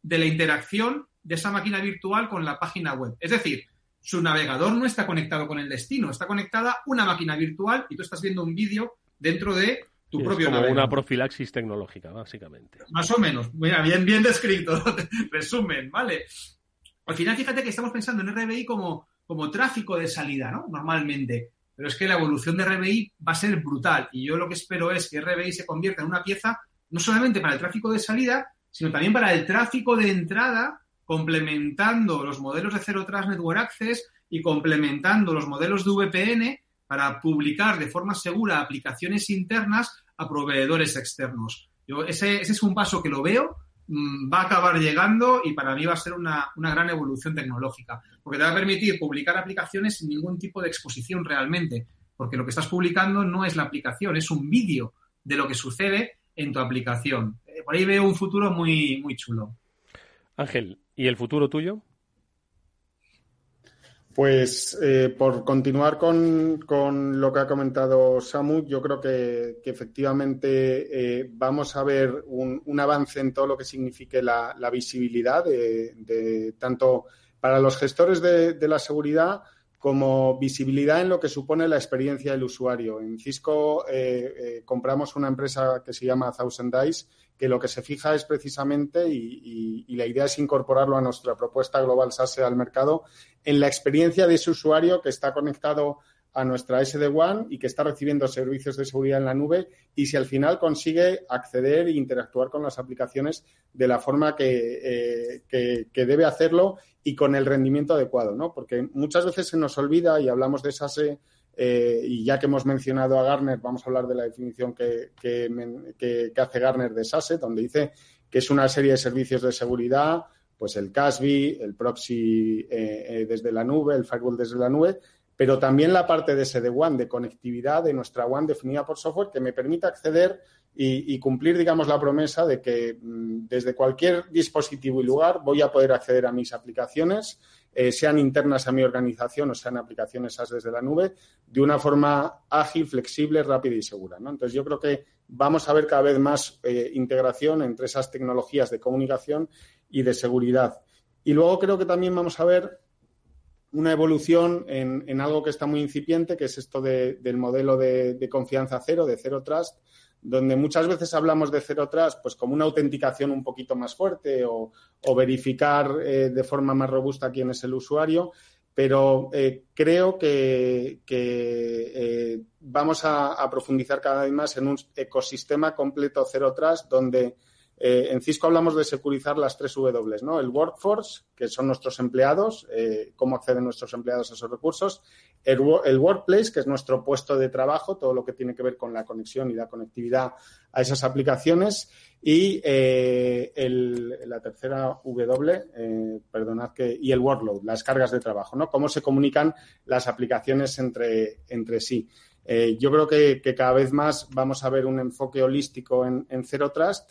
de la interacción de esa máquina virtual con la página web. Es decir, su navegador no está conectado con el destino, está conectada una máquina virtual y tú estás viendo un vídeo dentro de tu propio como una profilaxis tecnológica, básicamente. Más o menos. bien, bien descrito. Resumen, ¿vale? Al final, fíjate que estamos pensando en RBI como, como tráfico de salida, ¿no? Normalmente. Pero es que la evolución de RBI va a ser brutal. Y yo lo que espero es que RBI se convierta en una pieza no solamente para el tráfico de salida, sino también para el tráfico de entrada, complementando los modelos de Zero Trust Network Access y complementando los modelos de VPN para publicar de forma segura aplicaciones internas a proveedores externos. Yo ese, es un paso que lo veo va a acabar llegando y para mí va a ser una, gran evolución tecnológica, porque te va a permitir publicar aplicaciones sin ningún tipo de exposición realmente, porque lo que estás publicando no es la aplicación, es un vídeo de lo que sucede en tu aplicación. Eh, por ahí veo un futuro muy, muy chulo. Ángel, ¿y el futuro tuyo? Pues eh, por continuar con, lo que ha comentado Samu, yo creo que, efectivamente eh, vamos a ver un, avance en todo lo que signifique la, visibilidad de, tanto para los gestores de, la seguridad como visibilidad en lo que supone la experiencia del usuario. En Cisco eh, compramos una empresa que se llama Thousand Dice que lo que se fija es precisamente, y, la idea es incorporarlo a nuestra propuesta global SASE al mercado, en la experiencia de ese usuario que está conectado a nuestra SD-WAN y que está recibiendo servicios de seguridad en la nube y si al final consigue acceder e interactuar con las aplicaciones de la forma que, eh, que, debe hacerlo y con el rendimiento adecuado, ¿no? Porque muchas veces se nos olvida y hablamos de SASE eh, y ya que hemos mencionado a Garner, vamos a hablar de la definición que, hace Garner de SASE, donde dice que es una serie de servicios de seguridad, pues el CASB, el proxy eh, eh, desde la nube, el firewall desde la nube, pero también la parte de SD-WAN, de conectividad de nuestra WAN definida por software que me permita acceder y, cumplir, digamos, la promesa de que mm, desde cualquier dispositivo y lugar voy a poder acceder a mis aplicaciones eh, sean internas a mi organización o sean aplicaciones SaaS desde la nube, de una forma ágil, flexible, rápida y segura. Entonces, yo creo que vamos a ver cada vez más eh, integración entre esas tecnologías de comunicación y de seguridad. Y luego creo que también vamos a ver una evolución en, algo que está muy incipiente, que es esto del modelo de, confianza cero, de cero trust, donde muchas veces hablamos de cero trust pues como una autenticación un poquito más fuerte o, verificar eh, de forma más robusta quién es el usuario, pero eh, creo que, eh, vamos a, a, profundizar cada vez más en un ecosistema completo cero trust donde eh, en Cisco hablamos de securizar las tres W, ¿no? El workforce, que son nuestros empleados, eh, cómo acceden nuestros empleados a esos recursos, el, workplace, que es nuestro puesto de trabajo, todo lo que tiene que ver con la conexión y la conectividad a esas aplicaciones, y eh, la tercera W, perdonad que, y el workload, las cargas de trabajo, ¿no? Cómo se comunican las aplicaciones entre, entre sí. yo creo que, cada vez más vamos a ver un enfoque holístico en, en Zero Trust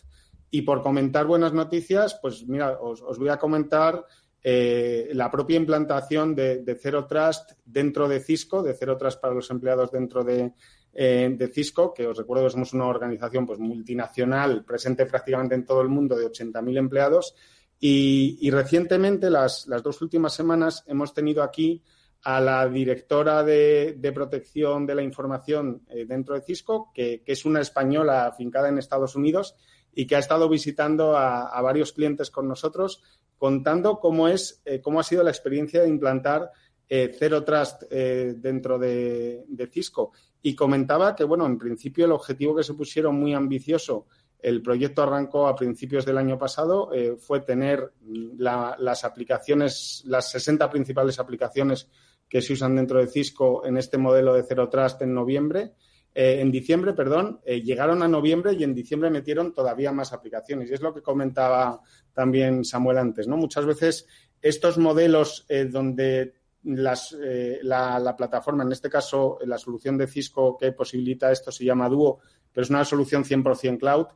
y por comentar buenas noticias, pues mira, os, voy a comentar eh, la propia implantación de, de, Zero Trust dentro de Cisco, de Zero Trust para los empleados dentro de, eh, Cisco, que os recuerdo que somos una organización pues, multinacional presente prácticamente en todo el mundo de 80.000 empleados. Y, recientemente, las, dos últimas semanas, hemos tenido aquí a la directora de, protección de la información eh, dentro de Cisco, que, que, es una española afincada en Estados Unidos y que ha estado visitando a, varios clientes con nosotros, contando cómo es, eh, cómo ha sido la experiencia de implantar eh, Zero Trust eh, dentro de, Cisco. Y comentaba que, bueno, en principio el objetivo que se pusieron muy ambicioso, el proyecto arrancó a principios del año pasado, fue tener las aplicaciones, las 60 principales aplicaciones que se usan dentro de Cisco en este modelo de Zero Trust en noviembre eh, en diciembre, perdón, eh, llegaron a noviembre y en diciembre metieron todavía más aplicaciones. Y es lo que comentaba también Samuel antes, ¿no? Muchas veces estos modelos eh, donde las, la, la, plataforma, en este caso la solución de Cisco que posibilita esto se llama Duo, pero es una solución 100% cloud,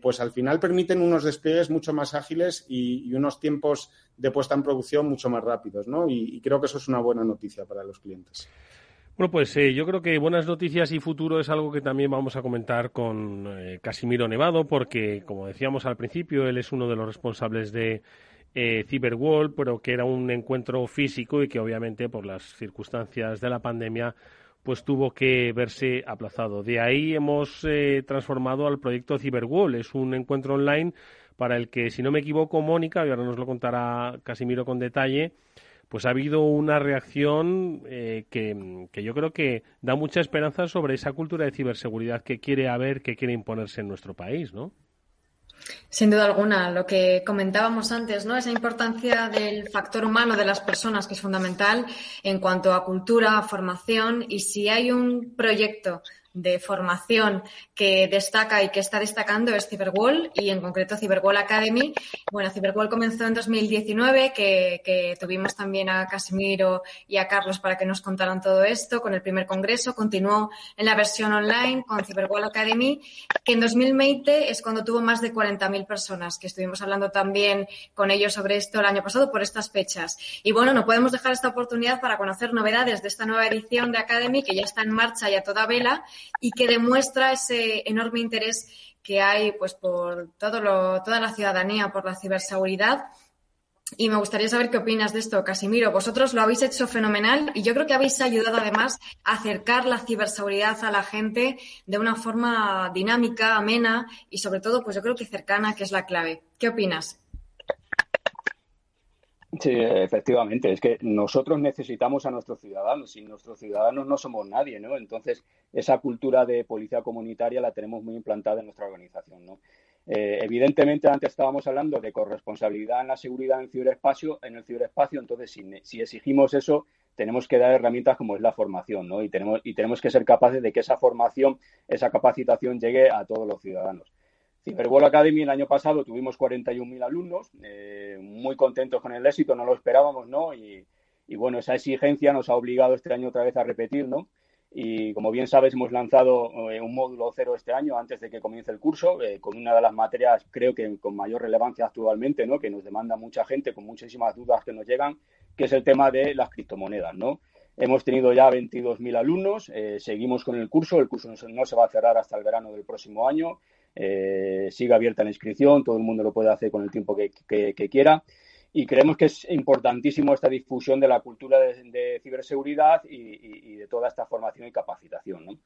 pues al final permiten unos despliegues mucho más ágiles y, unos tiempos de puesta en producción mucho más rápidos, ¿no? Y creo que eso es una buena noticia para los clientes. Bueno, pues eh, yo creo que buenas noticias y futuro es algo que también vamos a comentar con eh, Casimiro Nevado, porque, como decíamos al principio, él es uno de los responsables de eh, pero que era un encuentro físico y que obviamente por las circunstancias de la pandemia pues tuvo que verse aplazado. De ahí hemos eh, transformado al proyecto Cyberwall. Es un encuentro online para el que, si no me equivoco, Mónica, y ahora nos lo contará Casimiro con detalle, pues ha habido una reacción eh, que, que, yo creo que da mucha esperanza sobre esa cultura de ciberseguridad que quiere haber, que quiere imponerse en nuestro país, ¿no? Sin duda alguna, lo que comentábamos antes, ¿no? Esa importancia del factor humano de las personas, que es fundamental en cuanto a cultura, formación, y si hay un proyecto de formación que destaca y que está destacando es Cyberwall y en concreto Cyberwall Academy. Bueno, Cyberwall comenzó en 2019, que, que, tuvimos también a Casimiro y a Carlos para que nos contaran todo esto con el primer congreso. Continuó en la versión online con Cyberwall Academy, que en 2020 es cuando tuvo más de 40.000 personas, que estuvimos hablando también con ellos sobre esto el año pasado por estas fechas. Y bueno, no podemos dejar esta oportunidad para conocer novedades de esta nueva edición de Academy, que ya está en marcha y a toda vela y que demuestra ese enorme interés que hay pues por todo lo, toda la ciudadanía por la ciberseguridad. Y me gustaría saber qué opinas de esto, Casimiro. Vosotros lo habéis hecho fenomenal y yo creo que habéis ayudado además a acercar la ciberseguridad a la gente de una forma dinámica, amena y sobre todo, pues yo creo que cercana, que es la clave. ¿Qué opinas? Sí, efectivamente. Es que nosotros necesitamos a nuestros ciudadanos y nuestros ciudadanos no somos nadie, ¿no? Entonces, esa cultura de policía comunitaria la tenemos muy implantada en nuestra organización, ¿no? Eh, evidentemente, antes estábamos hablando de corresponsabilidad en la seguridad en el ciberespacio, en el ciberespacio entonces, si, si exigimos eso, tenemos que dar herramientas como es la formación, ¿no? Y tenemos, y tenemos que ser capaces de que esa formación, esa capacitación llegue a todos los ciudadanos. Cyberwall Academy el año pasado tuvimos 41.000 alumnos, eh, muy contentos con el éxito, no lo esperábamos, ¿no? Y, y, bueno, esa exigencia nos ha obligado este año otra vez a repetir, ¿no? Y como bien sabes, hemos lanzado eh, un módulo cero este año antes de que comience el curso, eh, con una de las materias, creo que con mayor relevancia actualmente, ¿no? Que nos demanda mucha gente, con muchísimas dudas que nos llegan, que es el tema de las criptomonedas, ¿no? Hemos tenido ya 22.000 alumnos, seguimos con el curso, el curso no se va a cerrar hasta el verano del próximo año. Eh, sigue abierta la inscripción, todo el mundo lo puede hacer con el tiempo que, quiera. Y creemos que es importantísimo esta difusión de la cultura de, ciberseguridad y, de toda esta formación y capacitación. ¿no?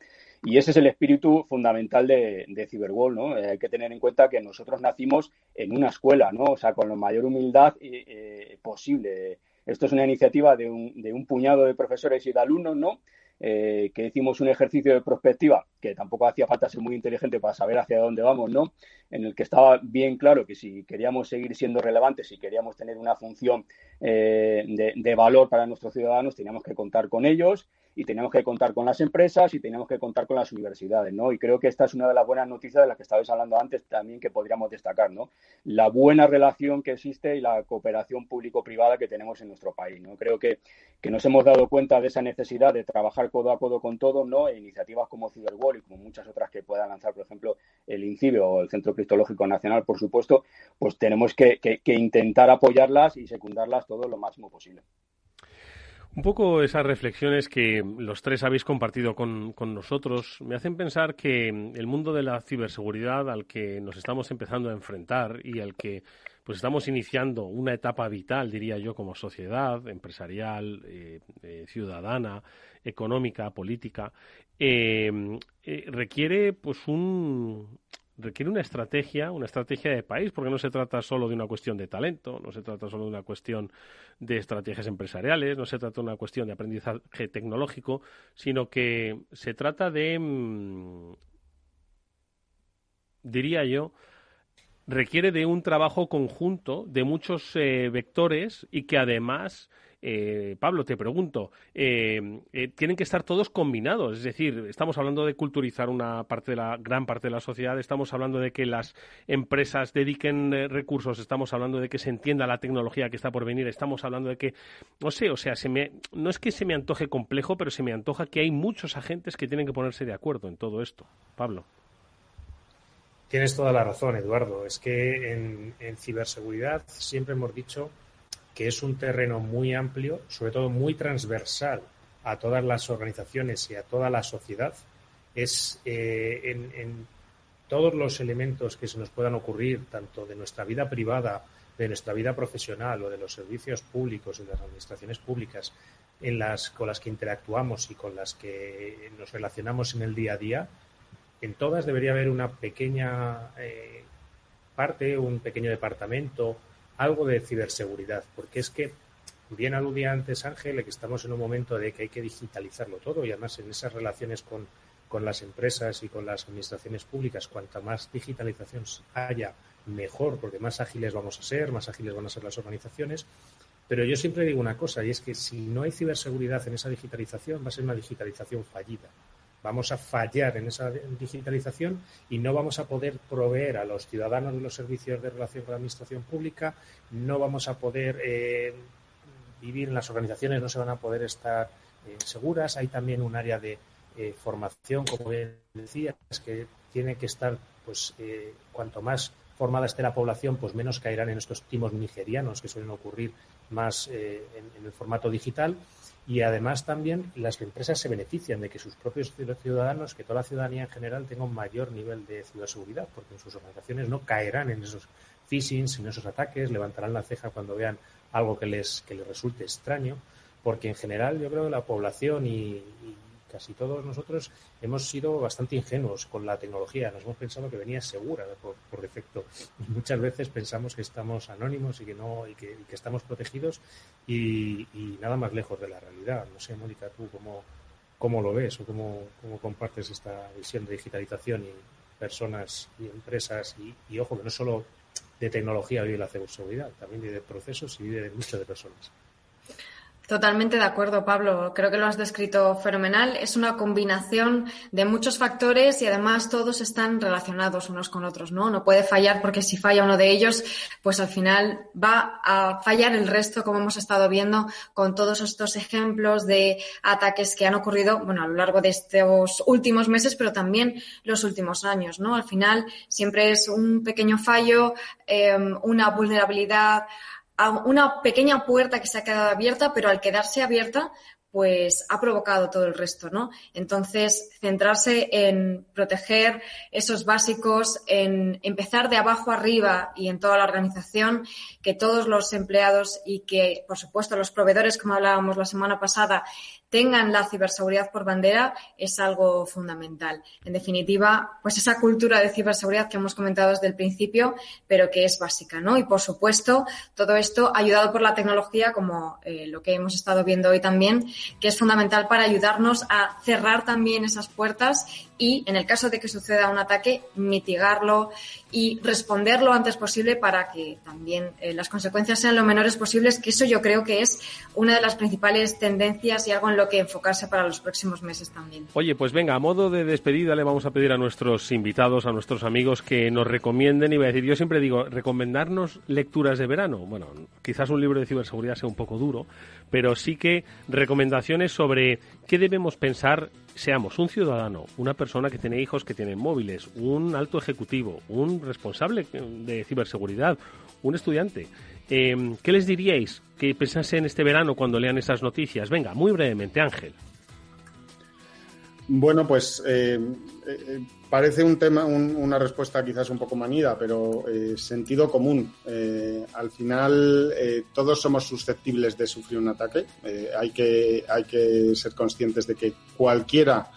Y ese es el espíritu fundamental de, de Cyberwall. ¿no? Eh, hay que tener en cuenta que nosotros nacimos en una escuela, ¿no? o sea, con la mayor humildad eh, posible. Esto es una iniciativa de un, de un puñado de profesores y de alumnos, ¿no? Eh, que hicimos un ejercicio de prospectiva, que tampoco hacía falta ser muy inteligente para saber hacia dónde vamos, ¿no? En el que estaba bien claro que si queríamos seguir siendo relevantes, si queríamos tener una función eh, de, de, valor para nuestros ciudadanos, teníamos que contar con ellos y teníamos que contar con las empresas y teníamos que contar con las universidades, ¿no? Y creo que esta es una de las buenas noticias de las que estabais hablando antes también que podríamos destacar, ¿no? La buena relación que existe y la cooperación público-privada que tenemos en nuestro país, ¿no? Creo que, que nos hemos dado cuenta de esa necesidad de trabajar codo a codo con todos, ¿no? E iniciativas como Cyberwall y como muchas otras que puedan lanzar, por ejemplo, el INCIBE o el Centro Criptológico Nacional, por supuesto, pues tenemos que, que, que intentar apoyarlas y secundarlas todo lo máximo posible. Un poco esas reflexiones que los tres habéis compartido con, con, nosotros me hacen pensar que el mundo de la ciberseguridad al que nos estamos empezando a enfrentar y al que pues estamos iniciando una etapa vital, diría yo, como sociedad, empresarial, eh, eh, ciudadana, económica, política, eh, requiere pues un, requiere una estrategia, una estrategia de país, porque no se trata solo de una cuestión de talento, no se trata solo de una cuestión de estrategias empresariales, no se trata de una cuestión de aprendizaje tecnológico, sino que se trata de, mmm, diría yo, requiere de un trabajo conjunto de muchos eh, vectores y que además Eh, Pablo, te pregunto, eh, eh, tienen que estar todos combinados, es decir, estamos hablando de culturizar una parte de la gran parte de la sociedad, estamos hablando de que las empresas dediquen recursos, estamos hablando de que se entienda la tecnología que está por venir, estamos hablando de que, no sé, o sea, se me, no es que se me antoje complejo, pero se me antoja que hay muchos agentes que tienen que ponerse de acuerdo en todo esto. Pablo. Tienes toda la razón, Eduardo. Es que en, ciberseguridad siempre hemos dicho que es un terreno muy amplio, sobre todo muy transversal a todas las organizaciones y a toda la sociedad. Es eh, en, todos los elementos que se nos puedan ocurrir, tanto de nuestra vida privada, de nuestra vida profesional o de los servicios públicos y de las administraciones públicas en las, con las que interactuamos y con las que nos relacionamos en el día a día, en todas debería haber una pequeña eh, parte, un pequeño departamento, algo de ciberseguridad, porque es que bien aludía antes Ángel que estamos en un momento de que hay que digitalizarlo todo y además en esas relaciones con, con las empresas y con las administraciones públicas, cuanta más digitalización haya, mejor, porque más ágiles vamos a ser, más ágiles van a ser las organizaciones. Pero yo siempre digo una cosa, y es que si no hay ciberseguridad en esa digitalización, va a ser una digitalización fallida. Vamos a fallar en esa digitalización y no vamos a poder proveer a los ciudadanos de los servicios de relación con la administración pública, no vamos a poder eh, vivir en las organizaciones, no se van a poder estar eh, seguras. Hay también un área de eh, formación, como bien decías, que tiene que estar, pues, cuanto más formada esté la población, pues menos caerán en estos timos nigerianos que suelen ocurrir más en el formato digital. Y además también las empresas se benefician de que sus propios ciudadanos, que toda la ciudadanía en general tenga un mayor nivel de ciberseguridad, porque en sus organizaciones no caerán en esos phishings, en esos ataques, levantarán la ceja cuando vean algo que les, que les resulte extraño, porque en general yo creo que la población y casi todos nosotros hemos sido bastante ingenuos con la tecnología. Nos hemos pensado que venía segura por, defecto. muchas veces pensamos que estamos anónimos y que no y que, estamos protegidos y, nada más lejos de la realidad. No sé, Mónica, tú cómo, cómo lo ves o cómo, cómo compartes esta visión de digitalización y personas y empresas y, y ojo que no solo de tecnología vive la seguridad, también vive de procesos y vive de mucho de personas. Totalmente de acuerdo, Pablo. Creo que lo has descrito fenomenal. Es una combinación de muchos factores y además todos están relacionados unos con otros, ¿no? No puede fallar porque si falla uno de ellos, pues al final va a fallar el resto, como hemos estado viendo con todos estos ejemplos de ataques que han ocurrido, bueno, a lo largo de estos últimos meses, pero también los últimos años, ¿no? Al final siempre es un pequeño fallo, eh, una vulnerabilidad, una pequeña puerta que se ha quedado abierta, pero al quedarse abierta, pues ha provocado todo el resto, ¿no? Entonces, centrarse en proteger esos básicos, en empezar de abajo arriba y en toda la organización, que todos los empleados y que, por supuesto, los proveedores, como hablábamos la semana pasada, tengan la ciberseguridad por bandera es algo fundamental. En definitiva, pues esa cultura de ciberseguridad que hemos comentado desde el principio, pero que es básica, ¿no? Y por supuesto, todo esto ayudado por la tecnología, como eh, lo que hemos estado viendo hoy también, que es fundamental para ayudarnos a cerrar también esas puertas y, en el caso de que suceda un ataque, mitigarlo y responder lo antes posible para que también eh, las consecuencias sean lo menores posibles, que eso yo creo que es una de las principales tendencias y algo en lo que enfocarse para los próximos meses también. Oye, pues venga, a modo de despedida le vamos a pedir a nuestros invitados, a nuestros amigos que nos recomienden, y voy a decir, yo siempre digo, recomendarnos lecturas de verano. Bueno, quizás un libro de ciberseguridad sea un poco duro, pero sí que recomendaciones sobre qué debemos pensar seamos un ciudadano, una persona que tiene hijos que tienen móviles, un alto ejecutivo, un responsable de ciberseguridad, un estudiante. Em, ¿Qué les diríais que pensase en este verano cuando lean esas noticias? Venga, muy brevemente, Ángel. Bueno, pues eh, eh, parece un tema, una respuesta quizás un poco manida, pero eh, sentido común. al final, todos somos susceptibles de sufrir un ataque. hay, que, hay que ser conscientes de que cualquiera,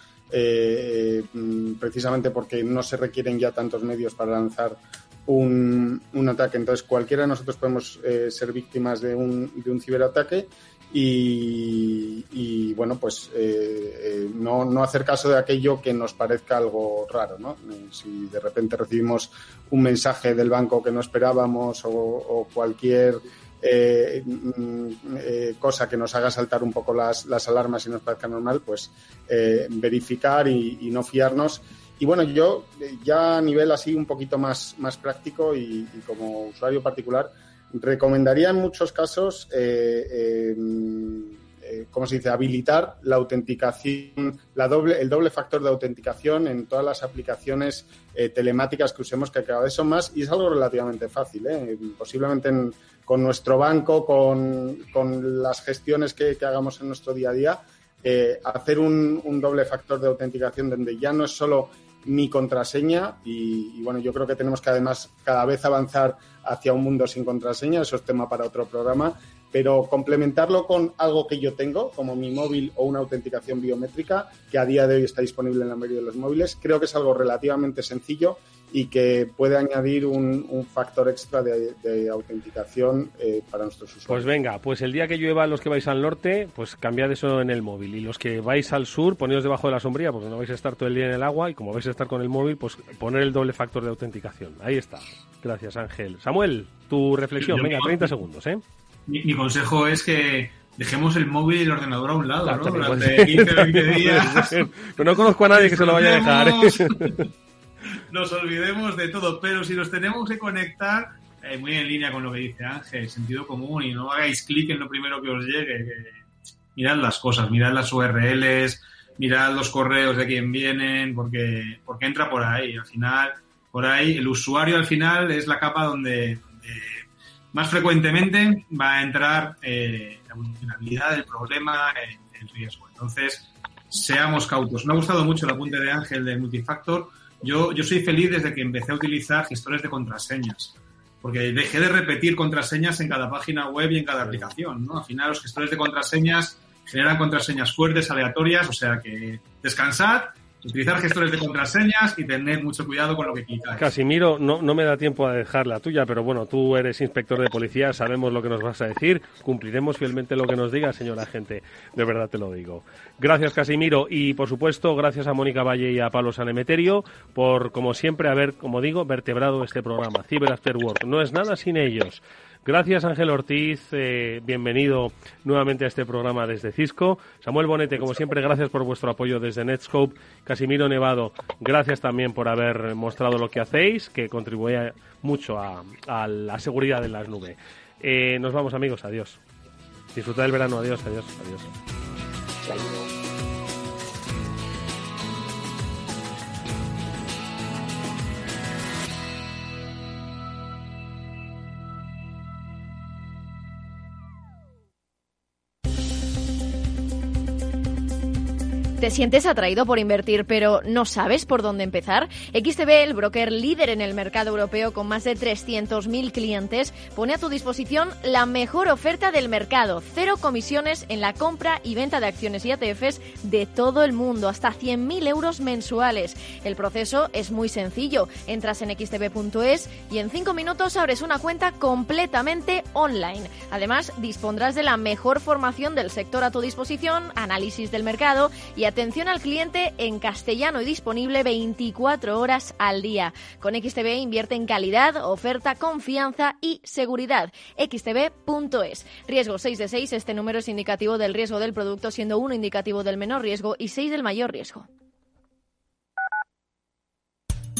mm, precisamente porque no se requieren ya tantos medios para lanzar un, un ataque, entonces cualquiera de nosotros podemos ser víctimas de un, de un ciberataque y, bueno, pues eh, eh, no, no, hacer caso de aquello que nos parezca algo raro, ¿no? Eh, si de repente recibimos un mensaje del banco que no esperábamos o, cualquier mm, cosa que nos haga saltar un poco las, las alarmas y nos parezca normal, pues verificar y, no fiarnos. Y bueno, yo ya a nivel así un poquito más, más práctico y, como usuario particular, recomendaría en muchos casos eh, ¿cómo se dice?, habilitar la autenticación, la doble, el doble factor de autenticación en todas las aplicaciones eh, telemáticas que usemos, que cada vez son más, y es algo relativamente fácil. ¿eh? Posiblemente con nuestro banco, con, las gestiones que, hagamos en nuestro día a día, hacer un, doble factor de autenticación donde ya no es solo mi contraseña y, y, bueno, yo creo que tenemos que además cada vez avanzar hacia un mundo sin contraseña, eso es tema para otro programa, pero complementarlo con algo que yo tengo, como mi móvil o una autenticación biométrica, que a día de hoy está disponible en la mayoría de los móviles, creo que es algo relativamente sencillo y que puede añadir un, factor extra de, autenticación eh, para nuestros usuarios. Pues venga, pues el día que llueva los que vais al norte, pues cambiad eso en el móvil. Y los que vais al sur, ponedos debajo de la sombría, porque no vais a estar todo el día en el agua y como vais a estar con el móvil, pues poner el doble factor de autenticación. Ahí está. Gracias, Ángel. Samuel, tu reflexión, venga, 30 segundos, ¿eh? Mi, consejo es que dejemos el móvil y el ordenador a un lado, ¿no? Durante 15 o 20 días. no conozco a nadie que se lo vaya a dejar. ¿eh? nos olvidemos de todo, pero si nos tenemos que conectar, eh, muy en línea con lo que dice Ángel, sentido común, y no hagáis clic en lo primero que os llegue. mirad las cosas, mirad las URLs, mirad los correos de quién vienen, porque, porque entra por ahí. Al final, por ahí, el usuario al final es la capa donde más frecuentemente va a entrar eh, la vulnerabilidad, el problema, el, riesgo. Entonces, seamos cautos. Me ha gustado mucho el apunte de Ángel del multifactor. Yo, yo soy feliz desde que empecé a utilizar gestores de contraseñas, porque dejé de repetir contraseñas en cada página web y en cada aplicación. ¿no? Al final, los gestores de contraseñas generan contraseñas fuertes, aleatorias, o sea que descansad utilizar gestores de contraseñas y tener mucho cuidado con lo que clicáis. Casimiro, no, no me da tiempo a dejar la tuya, pero bueno, tú eres inspector de policía, sabemos lo que nos vas a decir, cumpliremos fielmente lo que nos diga, señora agente, de verdad te lo digo. Gracias, Casimiro, y por supuesto, gracias a Mónica Valle y a Pablo Sanemeterio por, como siempre, haber, como digo, vertebrado este programa, Cyber After Work. No es nada sin ellos. Gracias Ángel Ortiz, eh, bienvenido nuevamente a este programa desde Cisco. Samuel Bonete, como siempre, gracias por vuestro apoyo desde Netscope. Casimiro Nevado, gracias también por haber mostrado lo que hacéis, que contribuye mucho a, la seguridad en las nubes. Eh, nos vamos amigos, adiós. Disfruta del verano, adiós, adiós, adiós. ¿Te sientes atraído por invertir pero no sabes por dónde empezar? XTB, el broker líder en el mercado europeo con más de 300.000 clientes, pone a tu disposición la mejor oferta del mercado. Cero comisiones en la compra y venta de acciones y ETFs de todo el mundo, hasta 100.000 euros mensuales. El proceso es muy sencillo. Entras en xtb.es y en 5 minutos abres una cuenta completamente online. Además, dispondrás de la mejor formación del sector a tu disposición, análisis del mercado y atención al cliente en castellano y disponible 24 horas al día. Con XTB invierte en calidad, oferta, confianza y seguridad. xtb.es. Riesgo 6 de 6. Este número es indicativo del riesgo del producto, siendo 1 indicativo del menor riesgo y 6 del mayor riesgo.